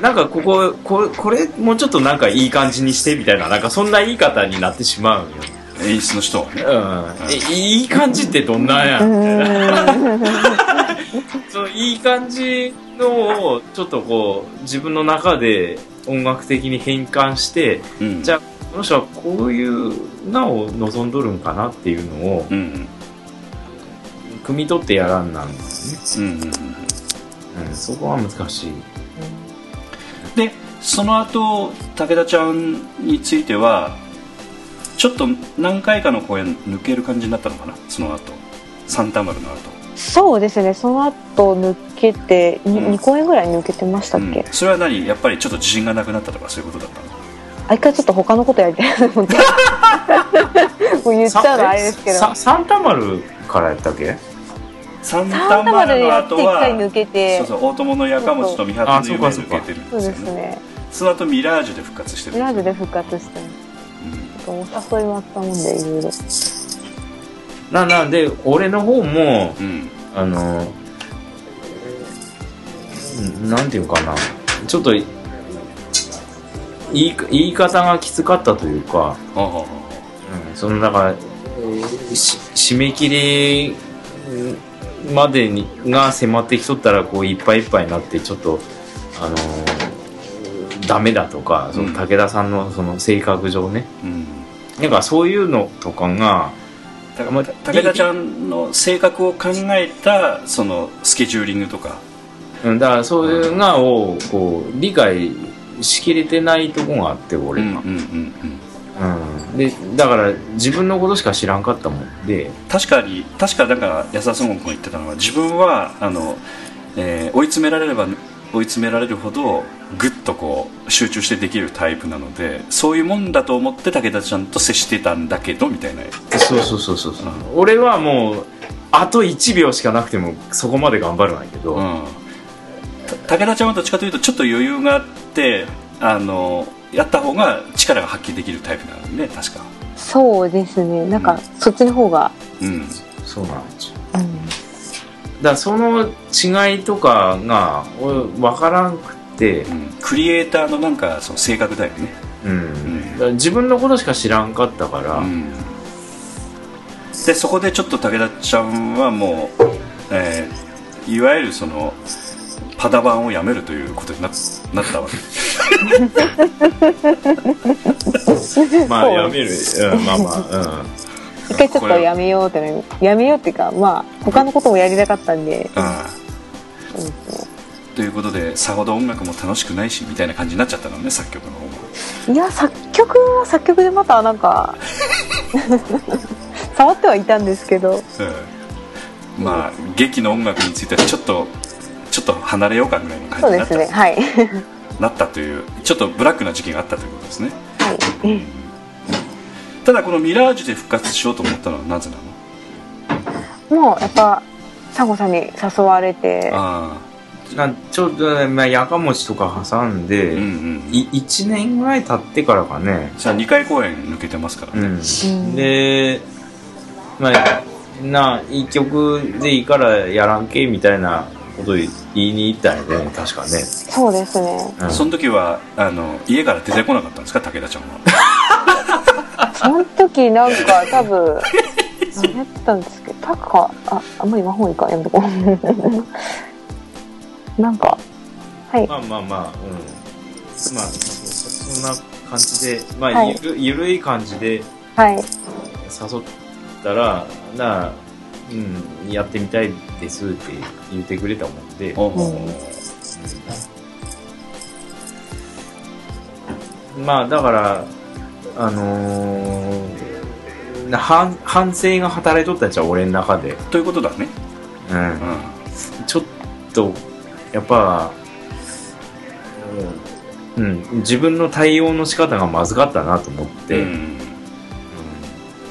なんかここここれもうちょっとなんかいい感じにしてみたいななんかそんな言い方になってしまうんよん、演出の人。うん、えいい感じってどんなんや、そのいい感じのをちょっとこう自分の中で音楽的に変換してうん。じゃあこの人はこういうなを望んどるんかなっていうのをうんうん。汲み取ってやらんなんですうんうんうんね、うん、そこは難しい。でその後武田ちゃんについてはちょっと何回かの公演抜ける感じになったのかな？その後。サンタマルの後。そうですね。その後抜けて 2,、うん。二公演ぐらい抜けてましたっけ、うん。それは何？やっぱりちょっと自信がなくなったとかそういうことだったの？あ一回ちょっと他のことやりたいなと思って。もう言っちゃうのあれですけど。さサンタマルからやったっけ？サンタマルの後は一回抜けて。そうそう大友のやかもちと三あ発の夢そうか抜けてるんそうですよね。その後ミラージュで復活してるミラージュで復活してお誘いもあったもんでいろいろ。ななんで俺の方もうん。うんあのうんなんていうかな。ちょっとい言い言い方がきつかったというか、ほうん、そのだから、えーし締め切りうんまでにが迫ってきとったらこういっぱいいっぱいになってちょっとあのーダメだとかそのうん武田さんのその性格上ね、うんなんかそういうのとかがだから武田ちゃんの性格を考えたそのスケジューリングとか。うんだからそういうのをこう理解しきれてないとこがあって俺が、うんうんうんうんうん。でだから自分のことしか知らんかったもんで。確かに確かなんか安田孫悟君が言ってたのは自分はあのえー追い詰められれば追い詰められるほどぐっとこう集中してできるタイプなのでそういうもんだと思って武田ちゃんと接してたんだけどみたいな。そうそうそうそうそう。俺はもうあと1秒しかなくてもそこまで頑張るんやけど、うん。た武田ちゃんはどっちかというとちょっと余裕があってあのやった方が力が発揮できるタイプなのね確か。そうですね。なんか、うん。そっちの方が、うん。そうなんですよ。うん、だその違いとかが俺分からんくって、うん。クリエイターのなんかその性格だよね。うん。だから自分のことしか知らんかったから、うん。でそこでちょっと武田ちゃんはもう、えーいわゆるそのパダ版をやめるということにななったわけ。まあやめる、うん、まあまあ一回ちょっとやめようってやめようっていうかまあ他のこともやりたかったんで、ということでさほど音楽も楽しくないしみたいな感じになっちゃったのね作曲の方も。いや作曲は作曲でまたなんか 触ってはいたんですけど。うん。まあ劇の音楽についてはちょっとちょっと離れようかぐらいのそうで感じになった,、すねはい。なったというちょっとブラックな時期があったということですね。はいただこのミラージュで復活しようと思ったのはなぜなの？もうやっぱサンゴさんに誘われて。あなちょっとね、まあ、やかもちとか挟んで、あうんうん。い1年ぐらい経ってからかね、じゃあ2回公演抜けてますからね、うん。ん。でまあな一曲でいいからやらんけみたいなこと言いに行ったんやね確かね、そうですね。うん。その時はあの家から出てこなかったんですか？武田ちゃんはその時なんか多分何やったんですけどタカああんまり魔法いいかやめとこう。なんかはい。まあまあまあうん。まあそんな感じでまあ、はい。ゆるゆるい感じではい。誘ったらなうんやってみたいですって言ってくれたもんで、まあだからあのーな反反省が働いとったんちゃう俺の中で、ということだね、うん。うん、ちょっとやっぱ、うんうん、自分の対応の仕方がまずかったなと思って、うん。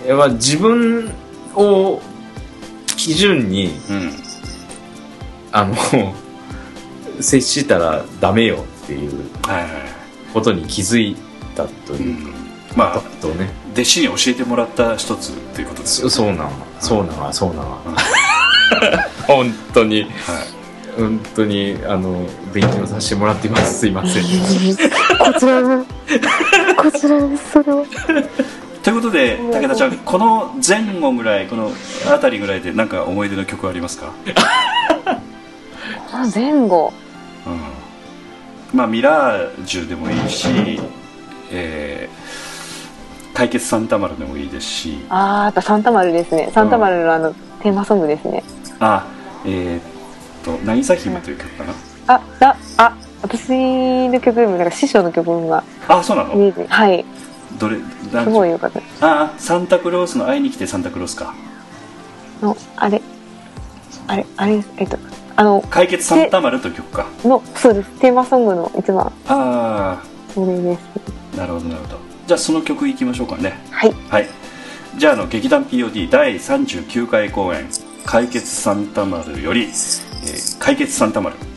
やっぱ自分を基準にうん。あの 接したらダメよっていうことに気づいたとういうか、んまあとね。弟子に教えてもらった一つということですよそそうなんそうなんそうなん本当に。はい。本当にあの勉強させてもらっています。すいません。こちらですこちらですそれはということで武田ちゃんこの前後ぐらいこの辺りぐらいで何か思い出の曲ありますか、この前後。うん、まあミラージュでもいいし、えー解決サンタマルでもいいですし。あーあとサンタマルですね。サンタマルのあのテーマソングですね。あえーっと「渚姫」という曲かな？あだあ私の曲よりもなんか師匠の曲があそうなの？はい。どれすごいよかった。あサンタクロースの「会いに来てサンタクロースか」のあれあれあれえっとあの解決サンタマルという曲か。のそうです。テーマソングの一番あそれです。あなるほどなるほどじゃあその曲いきましょうかね。はい。はい。じゃああの劇団 POD 第39回公演「解決サンタマル」より、えー解決サンタマル」「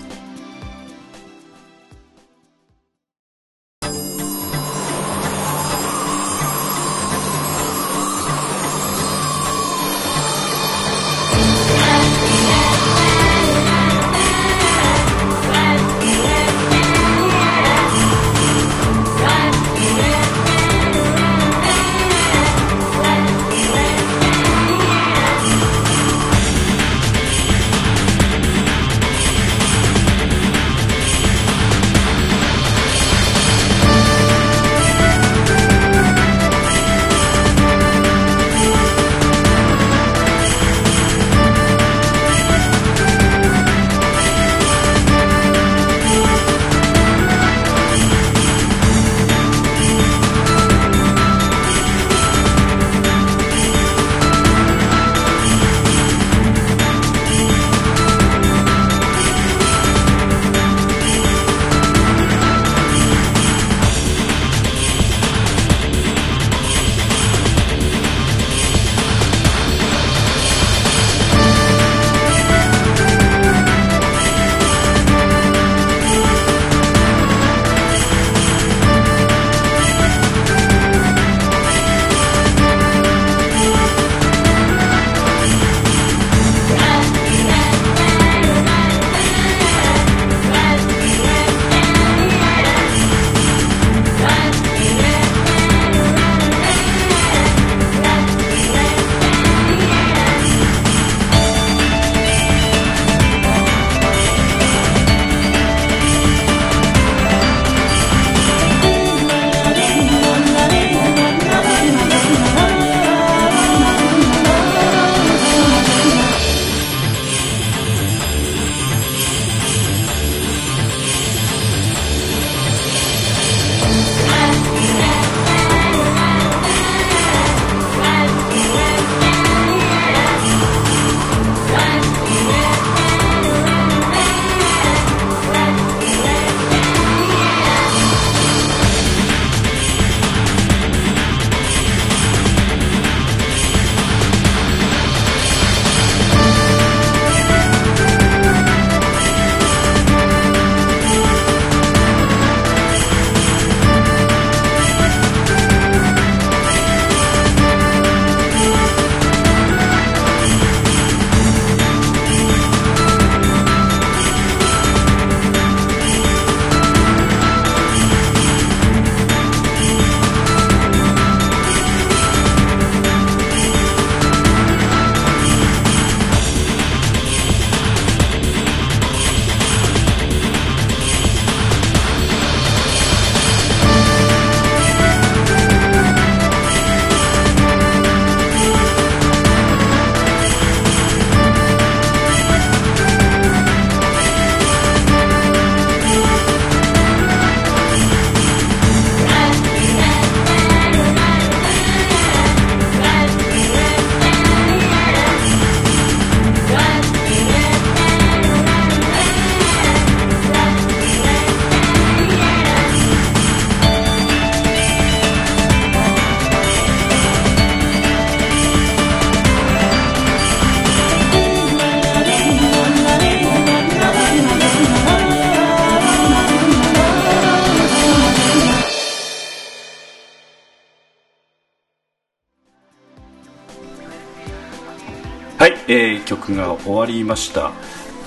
えー曲が終わりました。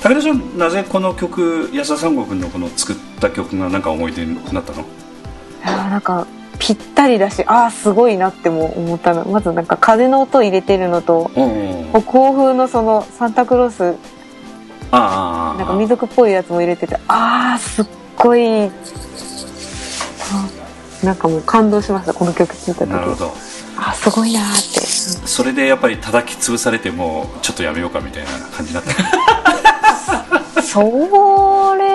武田さんなぜこの曲安田三郷君のこの作った曲がなんか思い出になったの？あーなんかぴったりだしああすごいなっても思ったの。まずなんか風の音入れてるのとうん北欧風のそのサンタクロース。ああなんか民族っぽいやつも入れててああすっごいあなんかもう感動しましたこの曲聴いた時。なるほど。あーすごいなーってそれでやっぱり叩き潰されてもちょっとやめようかみたいな感じになった。それ。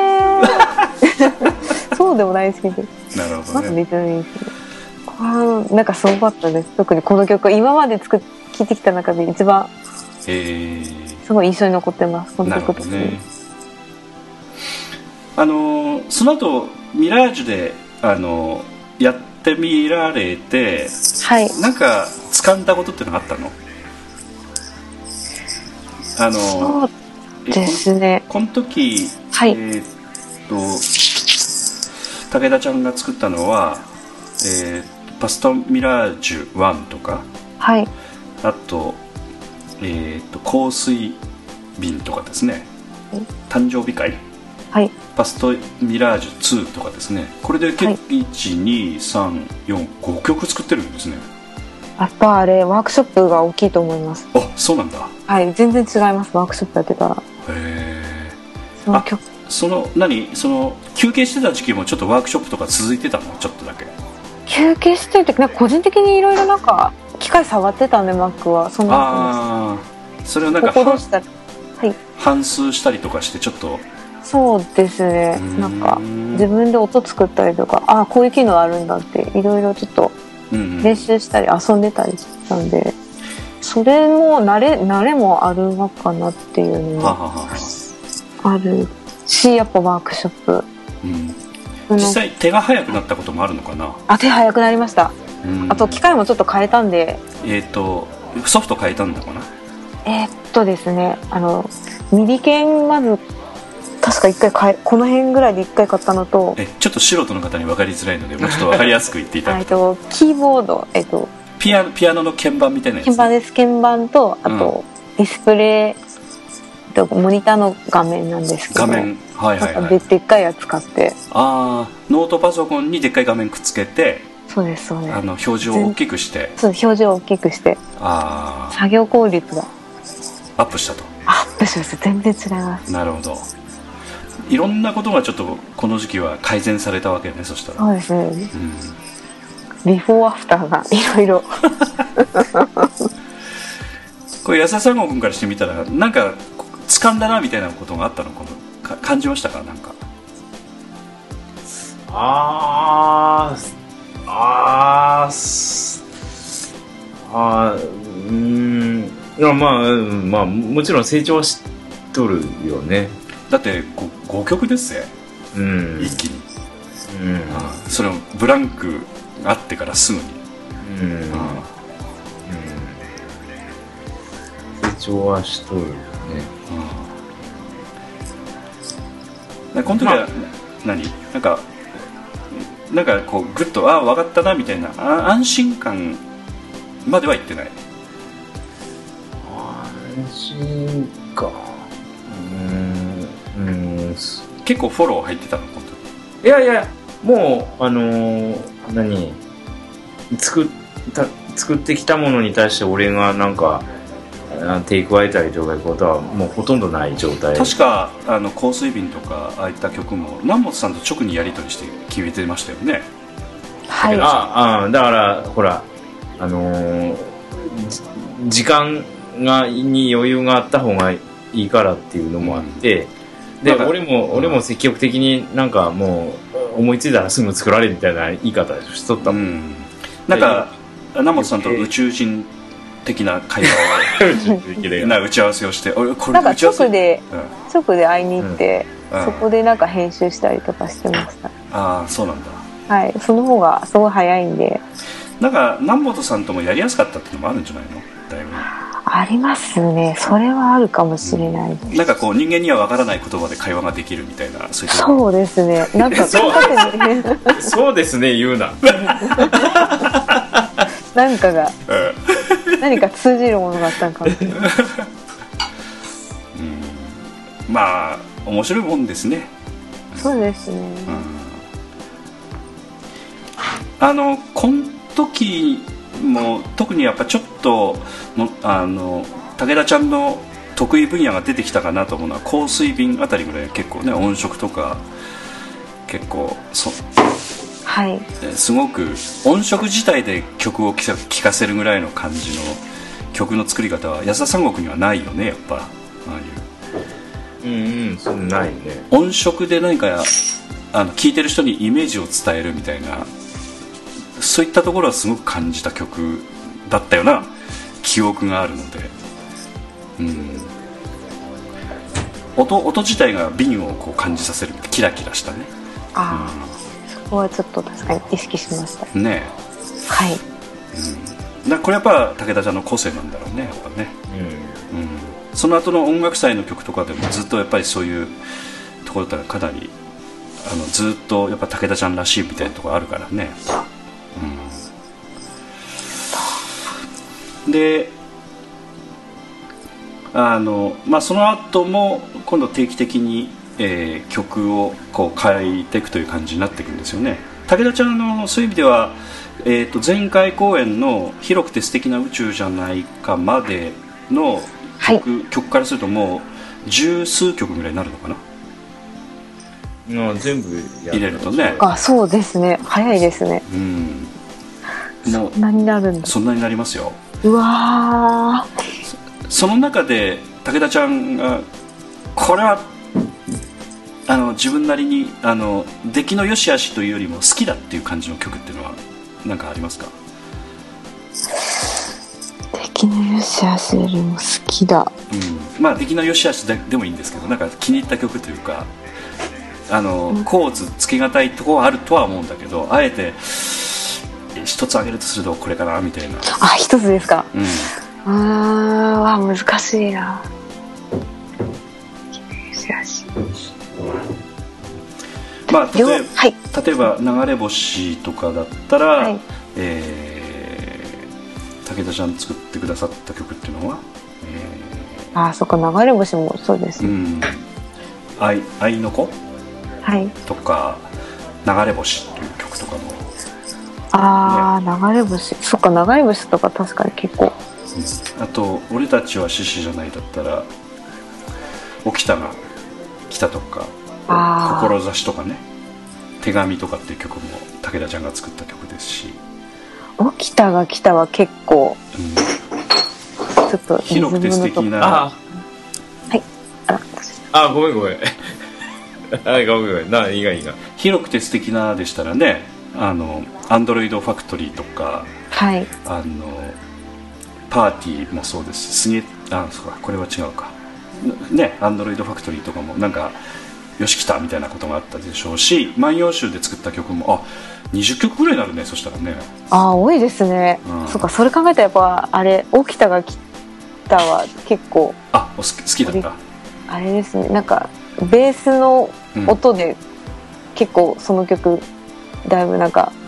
そうでもないですけど。なるほどね。別にいいですけどあーなんかすごかったです。特にこの曲今まで作っ聴いてきた中で一番えすごい印象に残ってます。この曲とほどね。あのーその後ミラージュであのーやってみられてはい。なんか掴んだことってのがあったの？あのそうえですね。このこの時、はい。えーっと武田ちゃんが作ったのは、えーパストミラージュ1とかはい。あと,、えーっと香水瓶とかですね。誕生日会？はいパストミラージュ2とかですね。これで結はい。12345曲作ってるんですね。やっぱあれワークショップが大きいと思います。あそうなんだ。はい全然違いますワークショップやってたらへえその曲。その何？その休憩してた時期もちょっとワークショップとか続いてたの？ちょっとだけ。休憩してる時なんか個人的にいろいろなんか機械触ってたんで Mac は。そんなああそれをなんこかこどうした。らはい。反数したりとかしてちょっとそうですね。うーん。なんか自分で音作ったりとかああこういう機能あるんだっていろいろちょっとうんうん。練習したり遊んでたりしたんでそれも慣れ慣れもあるのかなっていうのもはあるしやっぱワークショップ。うん。実際手が速くなったこともあるのかな？あ手早くなりました。うん。あと機械もちょっと変えたんで。えっ、とソフト変えたんだかな？えーっとですねあのミリケンまず確か一回買えこの辺ぐらいで一回買ったのとえちょっと素人の方に分かりづらいのでもうちょっと分かりやすく言っていただく ととキーボードえっとピアノピアノの鍵盤みたいなやつ？鍵盤です。鍵盤とあと、ディスプレイとモニターの画面なんですけど画面。はいはいはい。ででっかいやつ買って。ああノートパソコンにでっかい画面くっつけてそうですそうです。あの表示を大きくして。そう表情を大きくして。あ作業効率が。あアップしたと。アップしました。全然違います。なるほどいろんなことがちょっとこの時期は改善されたわけねそしたら、そうですね。うん、ビフォーアフターがいろいろ。これ安田三郷君からしてみたらなんか掴んだなみたいなことがあったの？このか感じましたか？なんか。あーあーすあーうーん。いやまあうんまあもちろん成長はしとるよねだって 5, 曲ですぜ。うん。一気に、うん。うんそれをブランクあってからすぐに、うん。うん成長はしとるよね。うん、この時は、何？なんかなんかこうグッとああ分かったなみたいなあ安心感までは言ってない。安心か。うんうんす。結構フォロー入ってたの？この時いやいやもうあのー何？作った作ってきたものに対して俺がなんかあ手加えたりとかいうことはもうほとんどない状態。確かあの香水瓶とかああいった曲も南本さんと直にやり取りして決めてましたよね。はい。ああだからほらあのーじ時間がに余裕があった方がいいからっていうのもあって、でだから俺も、うん。俺も積極的になんかもう思いついたらすぐ作られるみたいな言い方しとったもん、うん。なんか南本さんと宇宙人的な会話を。な。打ち合わせをして俺これなんか打ち合わせ？直でうん。直で会いに行って、うん。そこでなんか編集したりとかしてました。ああそうなんだ。はい。その方がすごい早いんで。なんか南本さんともやりやすかったっていうのもあるんじゃないの？だいぶありますね。それはあるかもしれないです、なんかこう人間にはわからない言葉で会話ができるみたいなそうですね。なんかそう。ですね言うな。なんかが。うん。何か通じるものがあったんかもしれない。まあ面白いもんですね、そうですね。うん。あのこの時も特にやっぱちょっともあの武田ちゃんの得意分野が出てきたかなと思うのは香水瓶あたりぐらい結構ね音色とか結構そはい。えすごく音色自体で曲を聴かせるぐらいの感じの曲の作り方は安田三国にはないよねやっぱああいううんうんそれないね音色で何かあの聴いてる人にイメージを伝えるみたいなそういったところはすごく感じた曲だったような記憶があるので、うん、音音自体が瓶をこう感じさせるキラキラしたね、ああ、そこはちょっと確かに意識しました。うん、ね。はい。えだこれやっぱ武田ちゃんの個性なんだろうねやっぱね。うん。うん。その後の音楽祭の曲とかでもずっとやっぱりそういうところだったらかなりあのずっとやっぱ武田ちゃんらしいみたいなところあるからね、であのまあその後も今度定期的に、えー曲をこう変えていくという感じになっていくんですよね。武田ちゃんのそういう意味では、えー、と前回公演の「広くて素敵な宇宙じゃないか」までの曲,、曲からするともう十数曲ぐらいになるのかな？まあ全部や入れるとね。あ、そうですね。早いですね。うん。もう何になるんだ。そんなになりますようわその中で武田ちゃんがこれはあの自分なりにあの出来の良し悪しというよりも好きだっていう感じの曲っていうのは何かありますか？ー。敵のよしあしよりも好きだ。うん、まあ出来の良し悪しででもいいんですけどなんか気に入った曲というかあのコーツつけがたいところはあるとは思うんだけどあえてえ一つ挙げるとするとこれかなみたいな、あ、一つですか？うん、うわ、難しいな。まあ例えはい。例えば流れ星とかだったら、はいえー武田ちゃん作ってくださった曲っていうのは、あ、そっか、流れ星もそうですえー、うね。ん愛愛の子？はい。とか流れ星っていう曲とかも、あー、流れ星。そっか、流れ星とか確かに結構。うん。あと「俺たちは獅子じゃない」だったら沖田が来たとか。志とかね。手紙とかっていう曲も武田ちゃんが作った曲ですし、起きたが来たは結構、うん。ちょっと広くて素敵のとこ。なああ、あごめんごめん。はいごめんごめん。ないいがいいが。広くて素敵なでしたらねあのアンドロイドファクトリーとかはい。あのパーティーもそうです。しすげあそうかこれは違うか。ねアンドロイドファクトリーとかもなんかよし来たみたいなことがあったでしょうし「万葉集」で作った曲もあ20曲ぐらいになるねそしたらね。あー、多いですね。うん。そっか、それ考えたらやっぱ、あれ、起きたが来たは結構、あお好き好きだった。あれですね。なんか、ベースのうん。音で結構その曲、だいぶなんか、うん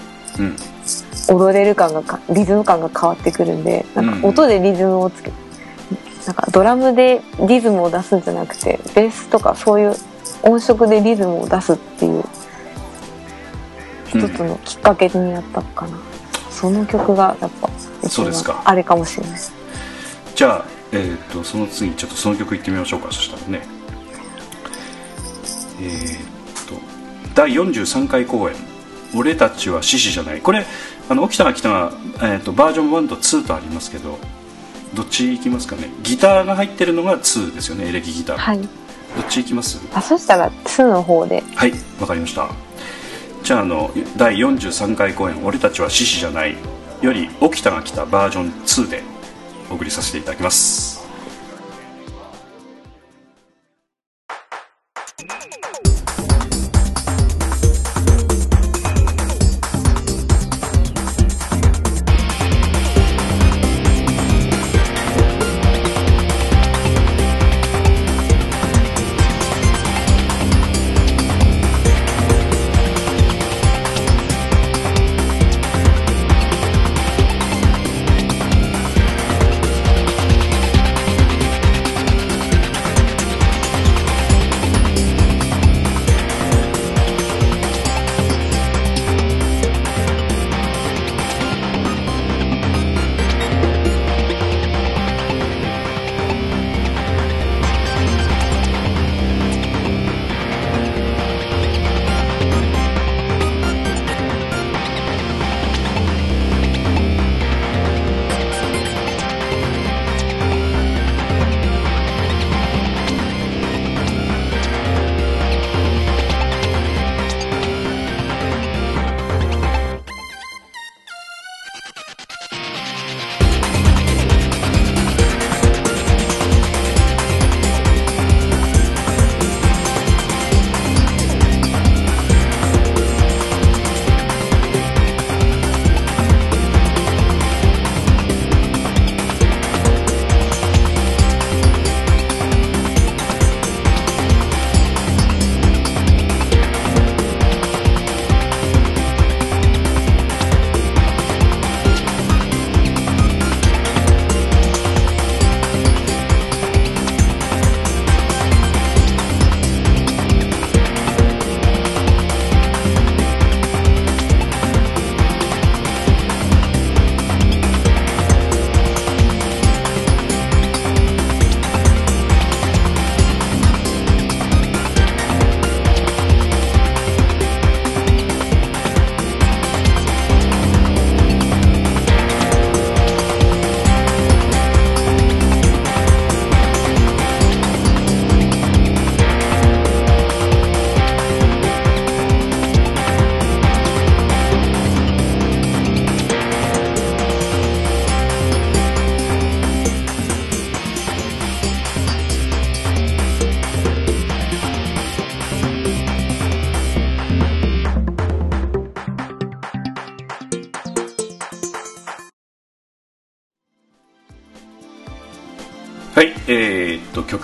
踊れる感がかリズム感が変わってくるんでなんうん。か音でリズムをつけなんかドラムでリズムを出すんじゃなくてベースとかそういう音色でリズムを出すっていう一つのきっかけになったかな、その曲がやっぱそうですか。あれかもしれない。じゃあ、えー、とその次ちょっとその曲いってみましょうかそしたらね。えー、と第43回公演「俺たちは獅子じゃない」これあの沖田が来たが、えー、とバージョン1と2とありますけどどっち行きますかね？ギターが入ってるのが2ですよね？エレキギター、はい。どっち行きます？あそしたら2の方で。はいわかりました。じゃああの第43回公演「俺たちは獅子じゃない」より沖田が来たバージョン2でお送りさせていただきます「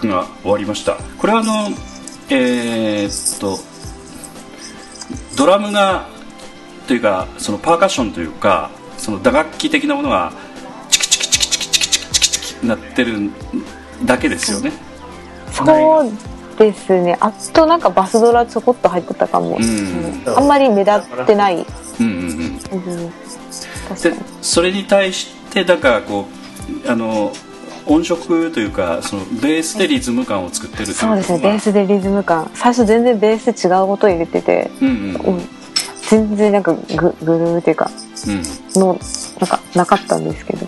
が終わりました。これはあのえーっとドラムがというかそのパーカッションというかその打楽器的なものがチキチキチキチキチキチキチキチキなってるだけですよねそうですねあとなんかバスドラちょこっと入ってたかも、んうんあんまり目立ってない、うんうんうんうん、でそれに対してなんかこうあの音色というかそのベースでリズム感を作ってるそうですねベースでリズム感。最初全然ベースで違う音入れてて、うんうんうん、全然なんかググルーっていうかうん。のなんかなかったんですけど。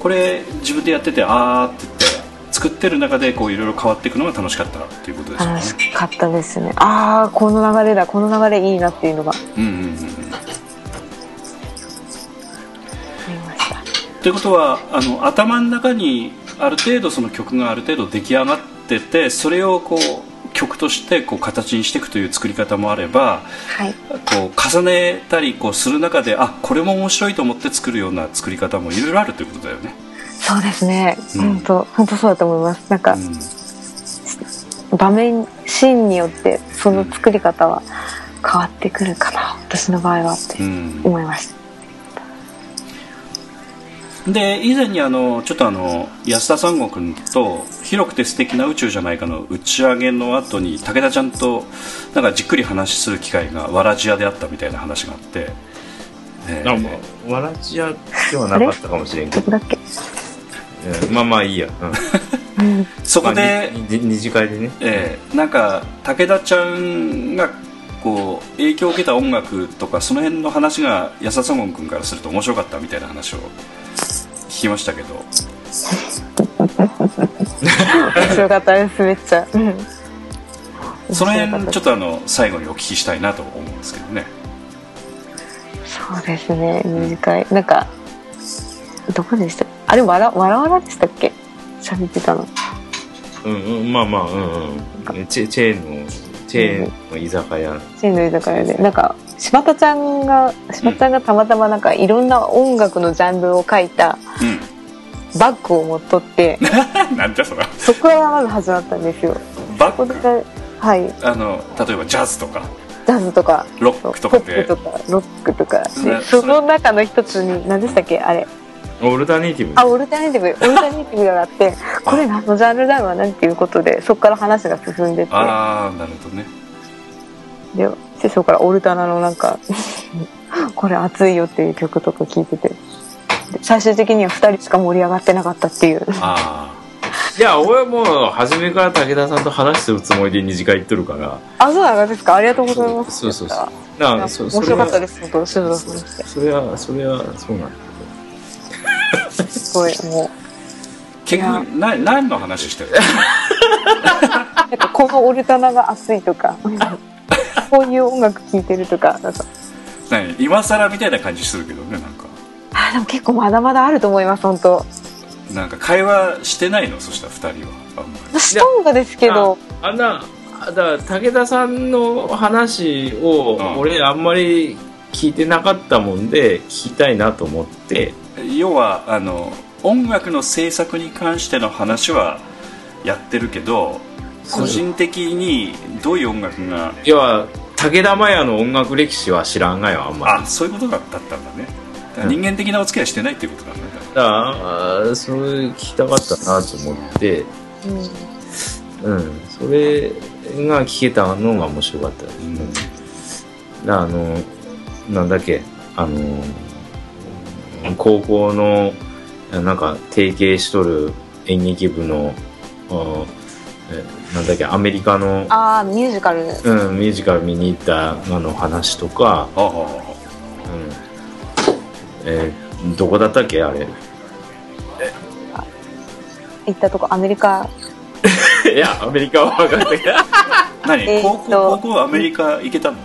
これ自分でやっててあーって言って作ってる中でこういろいろ変わっていくのが楽しかったっていうことですよね。楽しかったですね。ああこの流れだこの流れいいなっていうのが。うんうんうんということはあの頭の中にある程度その曲がある程度出来上がっててそれをこう曲としてこう形にしていくという作り方もあればはい。こう重ねたりこうする中であこれも面白いと思って作るような作り方もいろいろあるということだよね。そうですね。うん。本当本当そうだと思います。なんかうん。場面シーンによってその作り方は変わってくるかな私の場合はってうん。思いましたで以前にあのちょっとあの安田三悟君と「広くて素敵な宇宙じゃないか」の打ち上げの後に武田ちゃんとなんかじっくり話する機会がわらじ屋であったみたいな話があって、えーなんか、わらじ屋ではなかったかもしれんけど、どこだっけうんまあまあいいや。うんうん そこで、二次会でね。えーなんか武田ちゃんがこう影響を受けた音楽とかその辺の話が安田三悟君からすると面白かったみたいな話を聞きましたけど。面白かったですめっちゃ、うん、その辺ちょっっとあの最後にお聞きしたいなと思うんですけどね。そうですね短い。なんかどこでした？あれわらわらわらでしたっけ？喋ってたの。うんうん、まあまあ、うんうん。チェチェーンの、チェーンの居酒屋。チームの居酒屋で。なんか柴田ちゃんが柴田ちゃんがたまたまなんかいろんな音楽のジャンルを書いたバッグを持っとって。う んなんじゃそらそこからまず始まったんですよ。バックそこではい。あの例えばジャズとか？ジャズとか。ロックとかポでップとかロックとか。その中の一つに何でしたっけ？あれオルタネイティブ。あオルタネイティブ。オルタネイティブがあって これ何のジャンルだろうなっていうことでそこから話が進んでって。ああなるほどね。ででそこからオルタナのなんか これ熱いよっていう曲とか聴いてて。で最終的には2人しか盛り上がってなかったっていう。あいや、俺はもう、初めから武田さんと話するつもりで二次会行ってるから。あそうなんですか。ありがとうございます。そうそうそう。面白かったす。です。本当それは、それは、そうなんだすごいも結局な何の話してるうなんかこのオルタナが熱いとか。こういう音楽聴いてるとか。なんか何？今更みたいな感じするけどねなんか。あでも結構まだまだあると思います本当。なんか会話してないの？そしたら2人は。あんまり。ストーンがですけど。あんな、あだから武田さんの話をうん。俺あんまり聞いてなかったもんで聞きたいなと思って、要はあの音楽の制作に関しての話はやってるけど個人的にどういう音楽が要は武田麻也の音楽歴史は知らんがよあんまり。あそういうことだったんだね。人間的なお付き合いしてないっていうことなんだね。だからそれ聞きたかったなと思って。うん。うん。それが聞けたのが面白かった。ですね、だからあのなんだっけあの高校のなんか提携しとる演劇部のあえなんだっけアメリカの、ああミュージカル。うん、ミュージカル見に行ったあの話とか、あああうん。えーどこだったっけあれ？行ったとこアメリカ。いやアメリカは分かったけどあ何、えーっ高と校高校アメリカ行けたの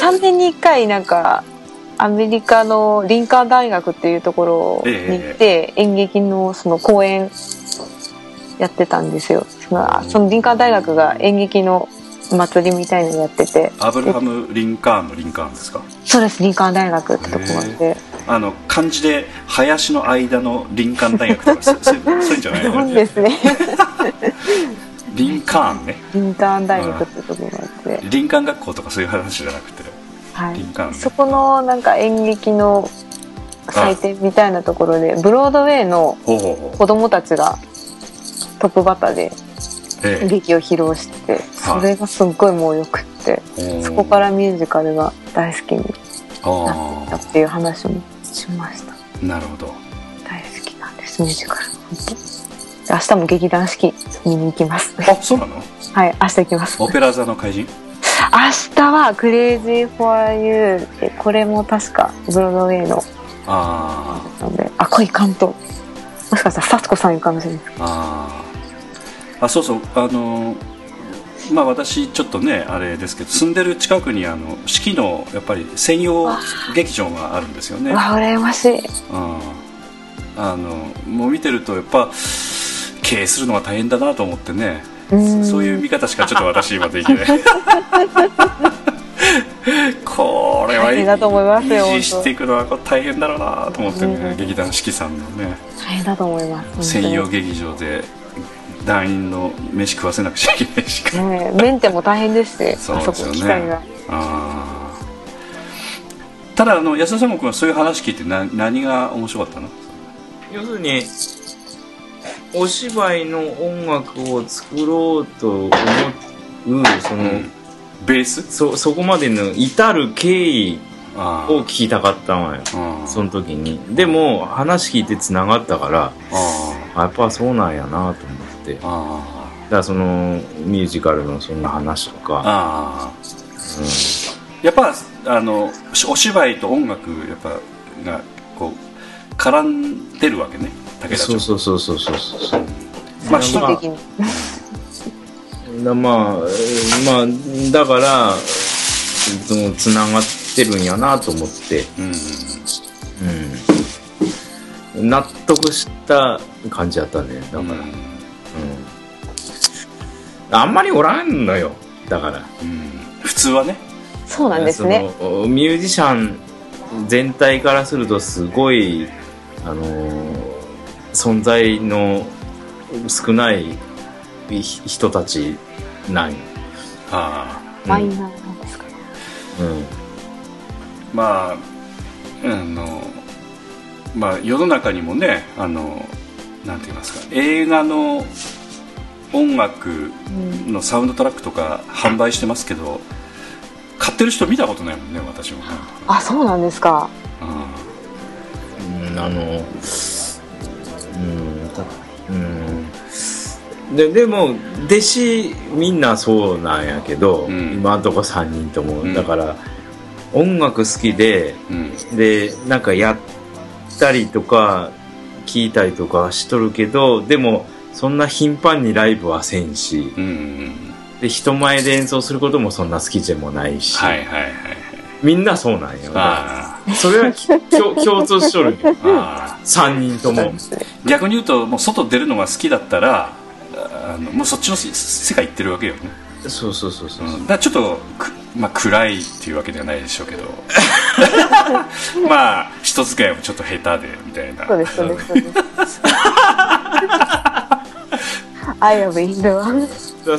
？3年に1回なんかアメリカのリンカーン大学っていうところに行って、演劇のその公演やってたんですよ。そのそのリンカーン大学が演劇の祭りみたいなのやってて。アブラハム・リンカーンのリンカーンですか？そうですリンカーン大学ってとこがあってあの漢字で林の間の林間大学とかそ そういうんじゃないそうのですね。林間ね。インターン大学ってとこがあって、林間学校とかそういう話じゃなくてはい。そこのなんか演劇の祭典みたいなところでブロードウェイの子供たちがトップバッターでええ。劇を披露しててそれがすっごいもうよくってそこからミュージカルが大好きになってたっていう話もしました。あなるほど。大好きなんですミュージカル。明日も劇団四季見に行きます。あそうなの？はい明日行きます。オペラ座の怪人？明日は「クレイジー・フォア・ユー」ってこれも確かブロードウェイの。あなのであこれいかんともしかしたら幸子さんいいかもしれない。ーあー。あそうそう。あのまあ私ちょっとねあれですけど住んでる近くにあの四季のやっぱり専用劇場があるんですよね。うわ羨ましい。うん。あのもう見てるとやっぱ経営するのは大変だなと思ってね。うんそういう見方しかちょっと私今できない。これは大変だと思いますよ維持していくのはこれ大変だろうなと思ってね、うん。劇団四季さんのね。大変だと思います専用劇場で団員の飯食わせなくちゃいけないしねえメンテも大変ですしそうあそですよね。こ機械が。あー。ただあの安田さんもそういう話聞いてな何が面白かったの？要するにお芝居の音楽を作ろうと思うその、ベース？そそこまでの至る経緯あを聞きたかったのよ。あその時に。でも話聞いてつながったからああ。やっぱそうなんやなと思って。だかあらそのミュージカルのそんな話とか、ああ。やっぱあのしお芝居と音楽やっぱがこう絡んでるわけね武田町。そうそうそうそうそうそう。まあ基本的に。だ まあ、えーまあ、だから、その、つながってるんやなと思って、うん。うん。納得した感じだったね、だから。うん。あんまりおらんのよ、だから。うん。普通はね。そうなんですね。そのミュージシャン全体からするとすごい、あのー存在の少ないひ人たちなんよ。ああ。マイナーなんですかね。うん。まああのまあ世の中にもねあのなんて言いますか。映画の音楽のサウンドトラックとか販売してますけど買ってる人見たことないもんね私もね、あそうなんですか。うん。うんあの、うん、たうん。で、でも、弟子みんなそうなんやけど、うん。今んとこ3人とも。うん。だから、音楽好きで、うん。で、なんかやったりとか、聞いたりとかしとるけど、でも、そんな頻繁にライブはせんし、うんうんで、人前で演奏することもそんな好きでもないし、はいはいはいはい。みんなそうなんよ。あそれはき共共通しとるよ。ああ3人とも。あ逆に言うともう外出るのが好きだったらあのもうそっちのせ世界行ってるわけよね、そうそうそうそうう。ん、だちょっとく、まあ、暗いっていうわけではないでしょうけど。まあ人使いもちょっと下手でみたいな。そうですそうです。そうで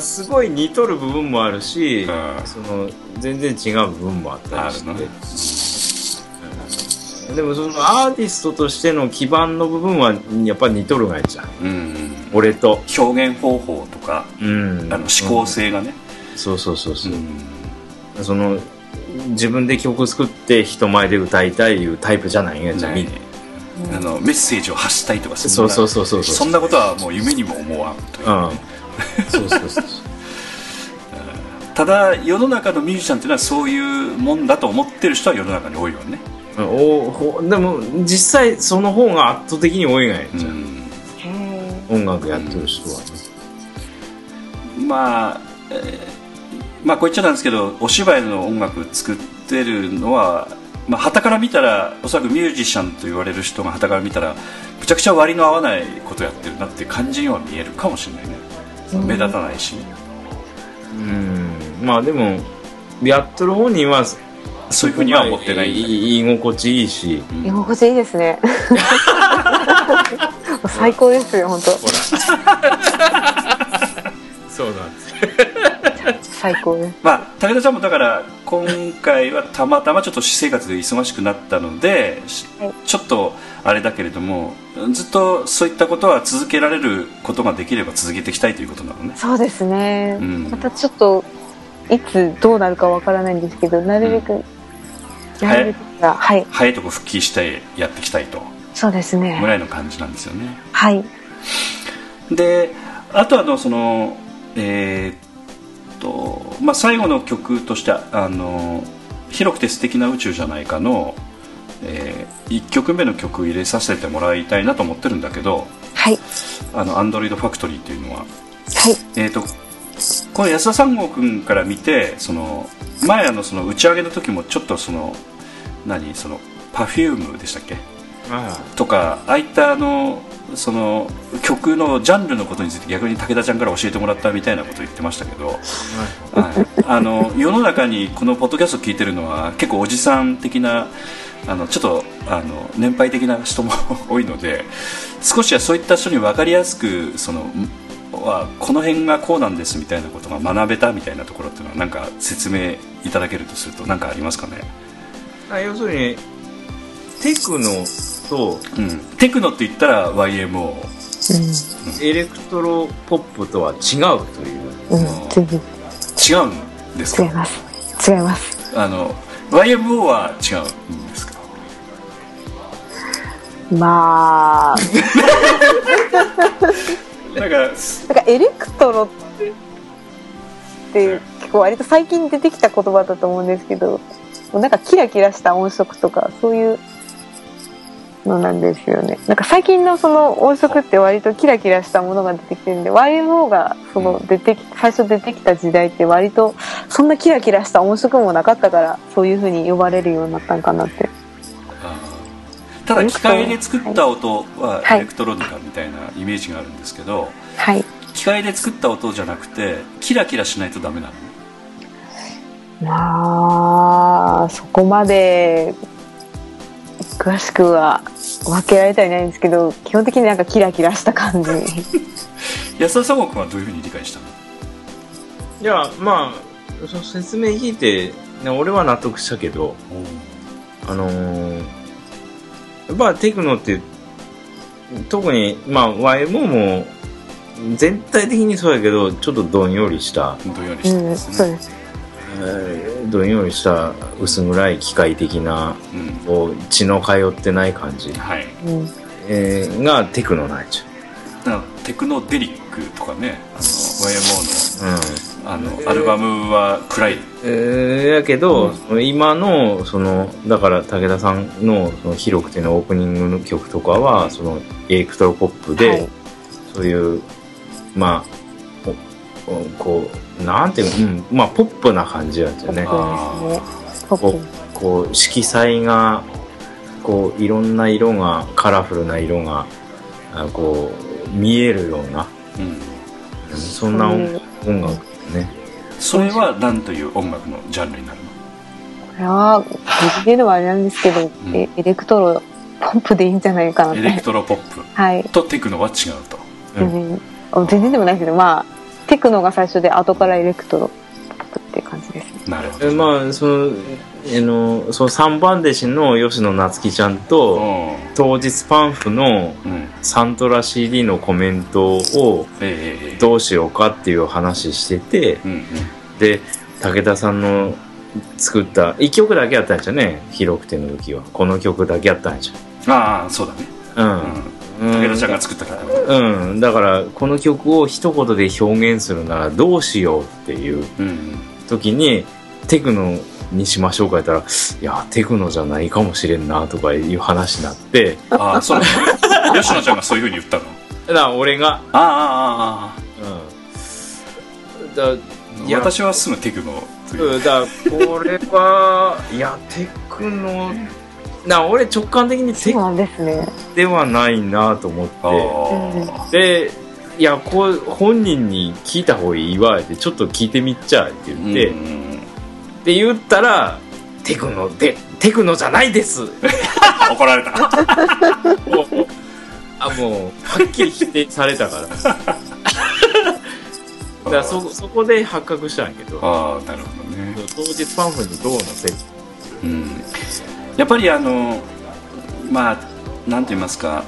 すすごい似とる部分もあるし、うん。その全然違う部分もあったりして。あるのうんでもそのアーティストとしての基盤の部分はやっぱ似とるがいじゃん。うん。俺と、表現方法とかうん、あの思考性がね、そうそうそうそう。う、ん。その自分で曲作って人前で歌いたいいうタイプじゃないんやじゃんみ。んなあのメッセージを発したいとかそんな。そうそうそうそうそんなことはもう夢にも思わんという。うん。そうそうそう ただ世の中のミュージシャンっていうのはそういうもんだと思ってる人は世の中に多いよね、うんおほでも実際その方が圧倒的に多いがいじゃん、うん。音楽やってる人はね、まあ、えーまあこう言っちゃなんですけどお芝居の音楽作ってるのはまあ旗から見たらおそらくミュージシャンと言われる人が旗から見たらむちゃくちゃ割の合わないことやってるなっていう感じには見えるかもしれないね、目立たないし、うん。まあでもやっとる本人はそういうふうには思ってない居心地いいし。居心地いいですね。最高ですよ本当。そうなんです。最高です。まあ武田ちゃんもだから今回はたまたまちょっと私生活で忙しくなったので、しはい。ちょっとあれだけれどもずっとそういったことは続けられることができれば続けていきたいということなのね。そうですね、うん。またちょっといつどうなるかわからないんですけどなるべく、なるべくがはい。早いとこ復帰してやっていきたいと。そうですぐねらいの感じなんですよね。はい。であとあのそのえーっとまあ最後の曲としてあの「広くて素敵な宇宙じゃないかの」え1曲目の曲入れさせてもらいたいなと思ってるんだけどはい。あの「アンドロイドファクトリーっていうのは。はい。えー、とこの安田三郷君から見てその前あのその打ち上げの時もちょっとその何その Perfume でしたっけ？あとかああいったあのその曲のジャンルのことについて逆に武田ちゃんから教えてもらったみたいなこと言ってましたけど、はい、あの世の中にこのポッドキャスト聞いてるのは結構おじさん的なあのちょっとあの年配的な人も多いので少しはそういった人に分かりやすくそのんはこの辺がこうなんですみたいなことが学べたみたいなところっていうのはなんか説明いただけるとすると何かありますかね、あ要するにテクノとうん、テクノって言ったら YMO エレクトロポップとは違うという。うん、違うんですか？違います。違います。あの YMO は違うんですか？まあ なんかなんかエレクトロって結構割と最近出てきた言葉だと思うんですけどなんかキラキラした音色とかそういうのなんですよね。なんか最近のその音色って割とキラキラしたものが出てきてるんで YMO がその出てき最初出てきた時代って割とそんなキラキラした音色もなかったからそういう風に呼ばれるようになったんかなってただ機械で作った音ははい。エレクトロニカみたいなイメージがあるんですけどはい。機械で作った音じゃなくてキラキラしないとダメなの？まあそこまで詳しくは分けられたりないんですけど基本的になんかキラキラした感じ。安田三郷君はどういうふうに理解したの？いやまあその説明聞いて、ね、俺は納得したけどあのーやっぱテクノって特にまあ YMO も全体的にそうやけどちょっとどんよりした、どんよりしてうんますね、そうです。えーどんよりした薄暗い機械的なうん。こう血の通ってない感じ、はい。うん。えーがテクノなんちだから Technodelic とかねあの YMO ゃう、うん。のあのアルバムは暗い。えーやけど、その今のそのだから武田さんの「その広くて」のオープニングの曲とかはそのエレクトロポップで、はい。そういうまあこうなんていうの、うん、まあポップな感じなんですよね。ポップですねポップ。こう色彩がこういろんな色がカラフルな色があこう見えるような。うんうん。そんな音楽ね。それは何という音楽のジャンルになるの？これは自分ではあれなんですけど、ん。えエレクトロポップでいいんじゃないかなってエレクトロポップ。はい。とテクノは違うと。うん。全然あ全然でもないですけどまあテクノが最初で後からエレクトロポップって感じですね。なるほど。えまあそのあのその三番弟子の吉野夏樹ちゃんと当日パンフのうん。うんサントラ CD のコメントをどうしようかっていう話しててうんうん。で武田さんの作った1曲だけやったんですよね広くての時は。この曲だけやったんですよああそうだね。うん、武田ちゃんが作ったから。うん、だからこの曲を一言で表現するならどうしようっていううん。時にテクノにしましょうか言ったらいやテクノじゃないかもしれんなとかいう話になってああそう。吉野ちゃんがそういうふうに言ったの？だから俺が、ああああうん、だああいや。私はすぐテクノという。うんだこれはいやテクノ。な俺直感的にテクそうなんですね。ではないなと思って。あでいやこう本人に聞いた方がいいわってちょっと聞いてみっちゃってあ言って、うんって言ったらテクノでテクノじゃないです。怒られた。あもうはっきり否定されたから。だからそそこで発覚したんやけど。ああなるほどね。当日パンフにどうのせい。うん。やっぱりあのまあなんて言いますか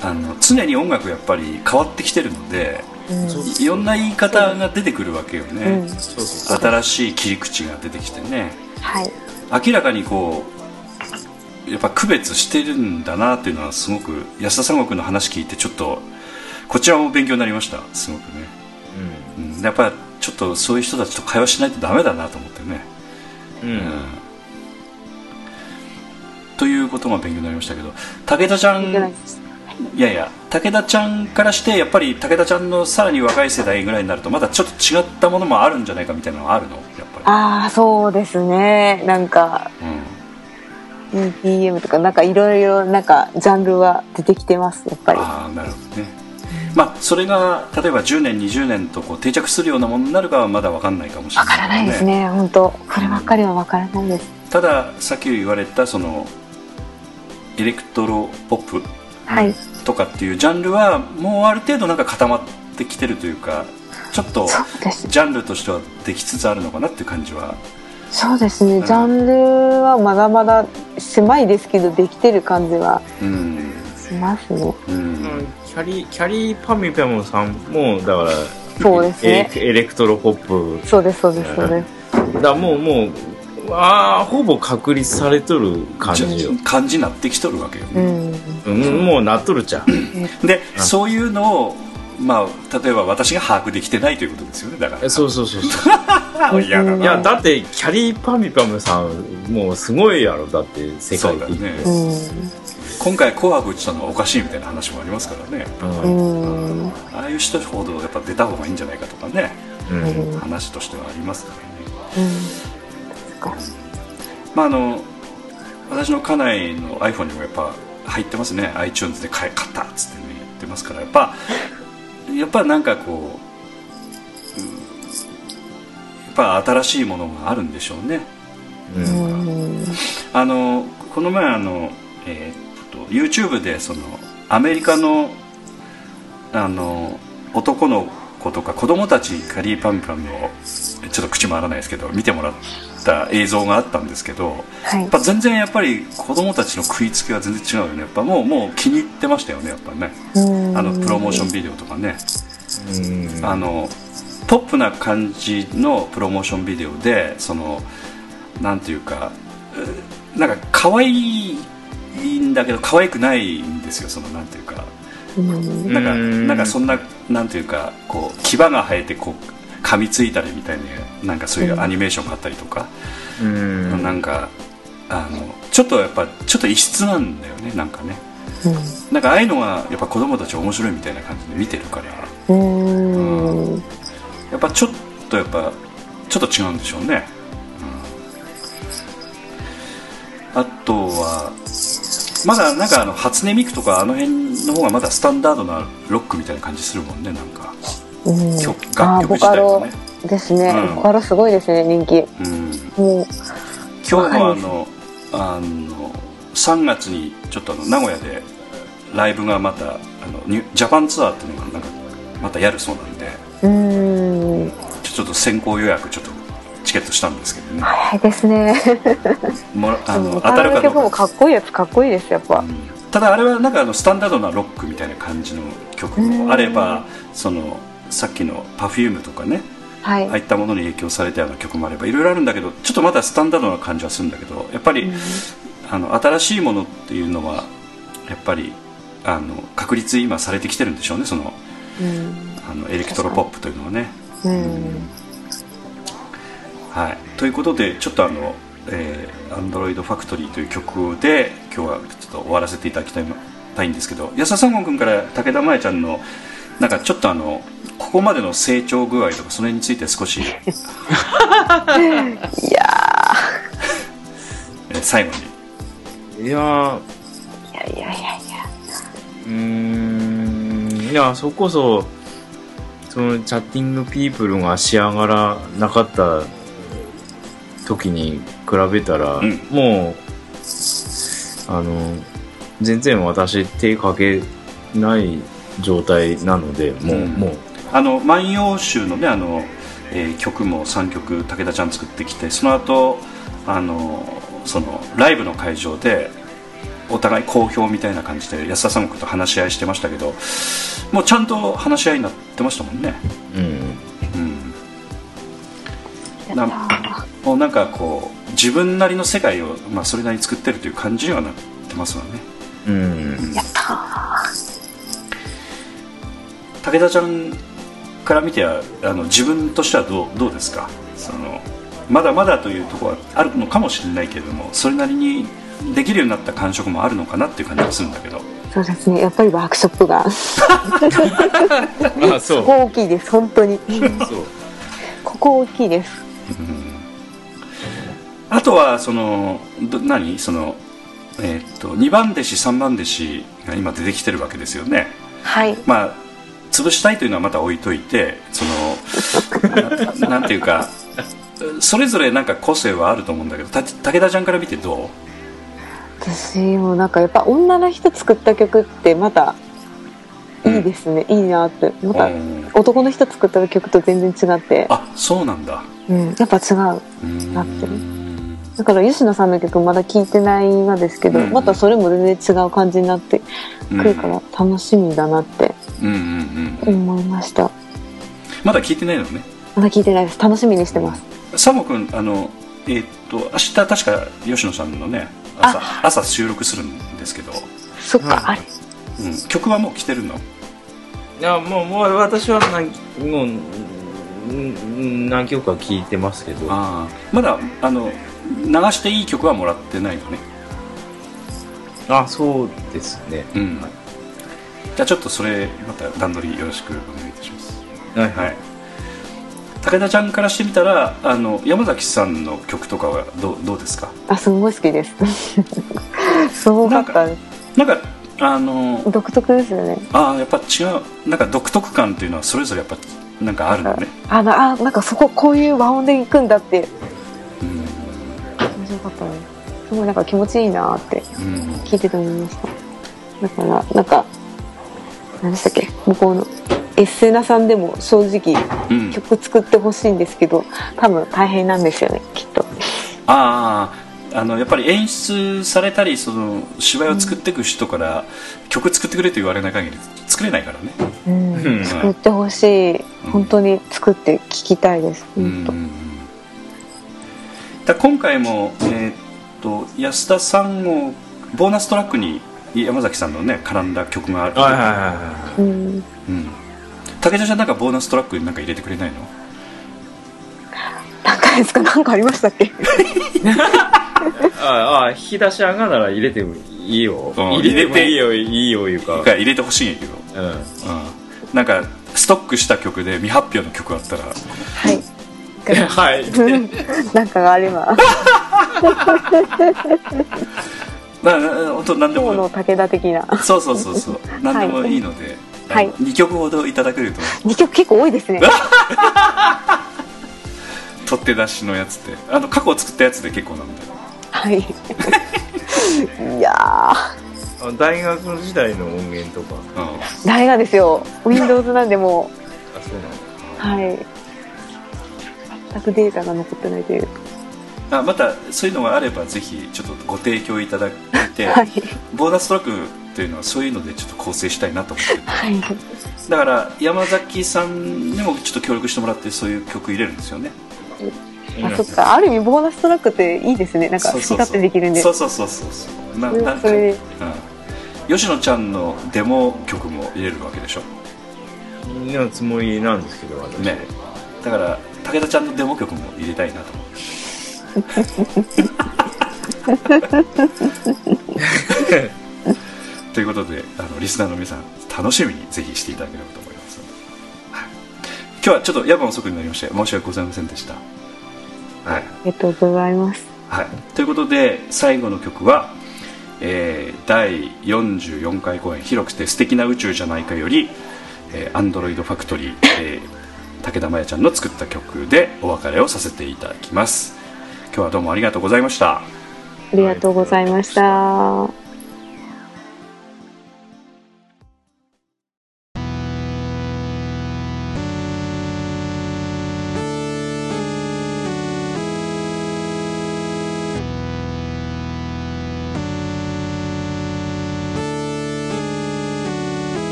あの常に音楽やっぱり変わってきてるのでいいろんな言い方が出てくるわけよね、新しい切り口が出てきてね。はい。明らかにこうやっぱ区別してるんだなっていうのはすごく安田三国の話聞いてちょっとこちらも勉強になりました。すごくね、うん、やっぱちょっとそういう人たちと会話しないとダメだなと思ってね、うん、うん。ということが勉強になりましたけど武田ちゃんいやいや武田ちゃんからしてやっぱり武田ちゃんのさらに若い世代ぐらいになるとまだちょっと違ったものもあるんじゃないかみたいなのがあるの？やっぱああそうですね。なんかり、うん。BPM とかなんかいろいろなんかジャンルは出てきてますやっぱり。ああなるほどね。まあそれが例えば10年20年とこう定着するようなものになるかはまだ分かんないかもしれないわからないですね。本当こればっかりはわからないです。たださっき言われたそのエレクトロポップはい。とかっていうジャンルはもうある程度なんか固まってきてるというかちょっとジャンルとしてはできつつあるのかなっていう感じは。そうですね。ジャンルはまだまだ狭いですけどできてる感じはうん。しますね。うん。きゃりーきゃりーぱみゅぱみゅさんもだからそうですね。エレクトロポップ。そうですそうですそうです。だもうもうああほぼ確立されとる感じよ、感じになってきとるわけよ。うね、ん。うん、もうなっとるじゃん。でそういうのをまあ例えば私が把握できてないということですよねだから。えそうそうそうそう。いやだってキャリーパミュパムさんもうすごいやろだって世界的に、そうだね。うん。今回「紅白」打ちたのはおかしいみたいな話もありますからね。うん。うんああいう人ほどやっぱ出た方がいいんじゃないかとかね。うん。話としてはありますからね。うんまああの私の家内の iPhone にもやっぱ入ってますね。iTunes で買え買ったっつってねやってますから。やっぱやっぱなんかこううんやっぱ新しいものがあるんでしょうね。うん。うんあのこの前あの、えーっと YouTube でそのアメリカのあの男の子とか子供たちカリーパンパンのちょっと口回らないですけど見てもらった映像があったんですけどはい。やっぱ全然やっぱり子供たちの食いつきは全然違うよね。やっぱもうもう気に入ってましたよねやっぱね。うん。あのプロモーションビデオとかね。うん。あのポップな感じのプロモーションビデオでそのなんていうかうなんか可愛いんだけど可愛くないんですよそのなんていうか。うん。なんかうん。なんかそんななんていうかこう牙が生えてこう噛みついたりみたいななんかそういうアニメーションがあったりとか、うん。なんかあのちょっとやっぱちょっと異質なんだよねなんかね。うん。なんかああいうのがやっぱ子供たち面白いみたいな感じで見てるから。うん。やっぱちょっとやっぱちょっと違うんでしょうね、うん。あとはまだなんかあの初音ミクとかあの辺の方がまだスタンダードなロックみたいな感じするもんねなんかうん。曲楽曲自体がね。ですね、うん。ボカロすごいですね人気。うん。もう。今日もあのあの3月にちょっとあの名古屋でライブがまたあのニュジャパンツアーっていうのがなんかまたやるそうなんで。うん。ちょっと先行予約ちょっとチケットしたんですけどね。早いですね。もら あの当たるかどうか。曲もかっこいいやつかっこいいですやっぱ。うん。ただあれはなんかあのスタンダードなロックみたいな感じの曲もあればそのさっきの Perfume とかねはい、ああいったものに影響されたような曲もあればいろいろあるんだけどちょっとまだスタンダードな感じはするんだけどやっぱり、あの新しいものっていうのはやっぱりあの確立今されてきてるんでしょうねそのうん。あのエレクトロポップというのはね。うん。はい、ということでちょっとあの「えー、アンドロイドファクトリーという曲で今日はちょっと終わらせていただきたいたいんですけど安田三郷君から武田真弥ちゃんのなんかちょっとあのここまでの成長具合とかそれについて少し、いやえー最後に。いやいやいやいやいや。うーん。いやそこそそのチャッティングピープルが仕上がらなかった時に比べたら、うん。もうあの全然私手かけない状態なのでもう、うん。もうあの「万葉集」のねあの、えー曲も3曲武田ちゃん作ってきてその後あのそのライブの会場でお互い好評みたいな感じで安田三国と話し合いしてましたけどもうちゃんと話し合いになってましたもんね。うんうん。やななんかこう自分なりの世界を、まあ、それなりに作ってるという感じにはなってますわね。うん。やった武田ちゃんから見てはあの自分としてはどうどうですか？そのまだまだというところはあるのかもしれないけれどもそれなりにできるようになった感触もあるのかなっていう感じがするんだけど。そうですね。やっぱりワークショップが。あそう。大きいです本当に。ここ大きいです。あとはそのど何？その、えーっと2番弟子3番弟子が今出てきてるわけですよね。はい。まあ潰したいというのはまた置いといてそのな なんていうかそれぞれなんか個性はあると思うんだけどた武田ちゃんから見てど私もなんかやっぱ女の人作った曲ってまたいいですね、いいなって。まう、たうん。男の人作った曲と全然違って、あそうなんだ。うん、やっぱ違う。なってる。だから吉野さんの曲まだ聴いてないんですけど、うん。またそれも全然違う感じになってくるから楽しみだなってうんうんうん思いました。まだ聞いてないのね。まだ聴いてないです。楽しみにしてます。サモ君あのえーっと明日確か吉野さんのね朝朝収録するんですけど、そっか、はい。あれ。うん、曲はもう来てるの？いやもうもう私は何もううん何曲か聴いてますけど。ああ。まだあの流していい曲はもらってないのね。あそうですね。うんじゃあちょっとそれまた段取りよろしくお願いいたします。はいはい。武田ちゃんからしてみたらあの山崎さんの曲とかはどうどうですか？あすんごい好きです。すごかった。なんかあの独特ですよね。ああやっぱ違う。なんか独特感っていうのはそれぞれやっぱなんかあるのね。あなあなんかそここういう和音で行くんだって。うん。面白かったね。すごいなんか気持ちいいなってうん。聞いてて思いました。だからなんか何でしたっけ？向こうの。エッセナさんでも正直うん。曲作ってほしいんですけど多分大変なんですよねきっと。あああのやっぱり演出されたりその芝居を作っていく人から、曲作ってくれと言われない限り作れないからね。うん。うん。作ってほしい。本当に作って聞きたいですうん。本だ今回も、えーっと安田さん。をボーナストラックに山崎さんのね絡んだ曲がある、はいはいはいは当うん。うん、武田ちゃんなんかボーナストラックになんか入れてくれないの？なんかですか？なんかありましたっけ？い ああ引き出し上がなら入れてもいいよ。うん入れてもいいよいい。よいうか。が入れてほしいんやけど、うん。うん、なんかストックした曲で未発表の曲あったら。はい。はい。なんかがあれば なな本当何で今日のも武田的なそうそうそうそう何でもいいので、はい2曲ほどいただけると2曲結構多いですね取って出しのやつであの過去作ったやつで結構なんだはいいや大学時代の音源とかうん大がですよ Windows なんでもあそうなのうはい全くデータが残ってないというあまたそういうのがあればぜひちょっとご提供いただいて、はい。ボーナストラックっていうのはそういうのでちょっと構成したいなと思って。るはい。だから山崎さんにもちょっと協力してもらってそういう曲入れるんですよね。あそっか。ある意味ボーナストラックっていいですね。なんか好き勝手できるんで。そうそうそうそう。そうななんか、うん、吉野ちゃんのデモ曲も入れるわけでしょ？のつもりなんですけど私。ね。だから武田ちゃんのデモ曲も入れたいなと ということであのリスナーの皆さん楽しみにぜひしていただければと思います。今日はちょっと夜分遅くになりまして申し訳ございませんでした。はい。ありがとうございます。はい、ということで最後の曲は、えー第44回公演「広くて素敵な宇宙じゃないか」より「えー、アンドロイドファクトリー」えー武田真弥ちゃんの作った曲でお別れをさせていただきます今日はどうもありがとうございましたありがとうございました。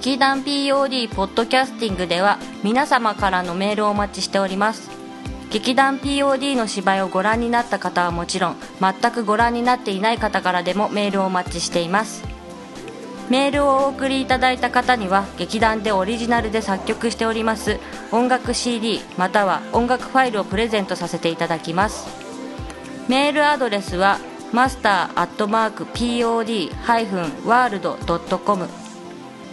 劇団 POD ポッドキャスティングでは皆様からのメールをお待ちしております。劇団 POD の芝居をご覧になった方はもちろん全くご覧になっていない方からでもメールをお待ちしています。メールをお送りいただいた方には劇団でオリジナルで作曲しております音楽 CD または音楽ファイルをプレゼントさせていただきます。メールアドレスはマスターアットマーク POD-world.com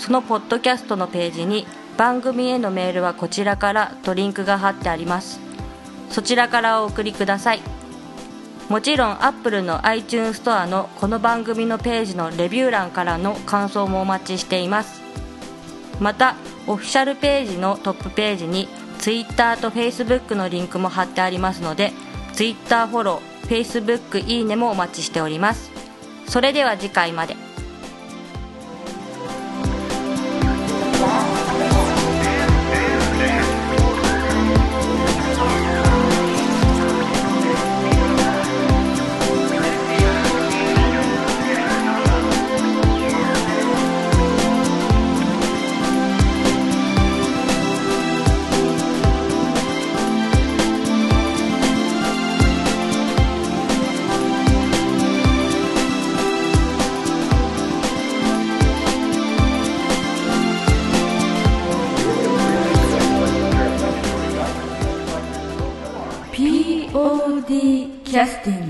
そのポッドキャストのページに番組へのメールはこちらからとリンクが貼ってあります。そちらからお送りください。もちろん Apple の iTunes ストアのこの番組のページのレビュー欄からの感想もお待ちしています。またオフィシャルページのトップページに Twitter と Facebook のリンクも貼ってありますので Twitter フォロー Facebook いいねもお待ちしております。それでは次回まで。キャスティング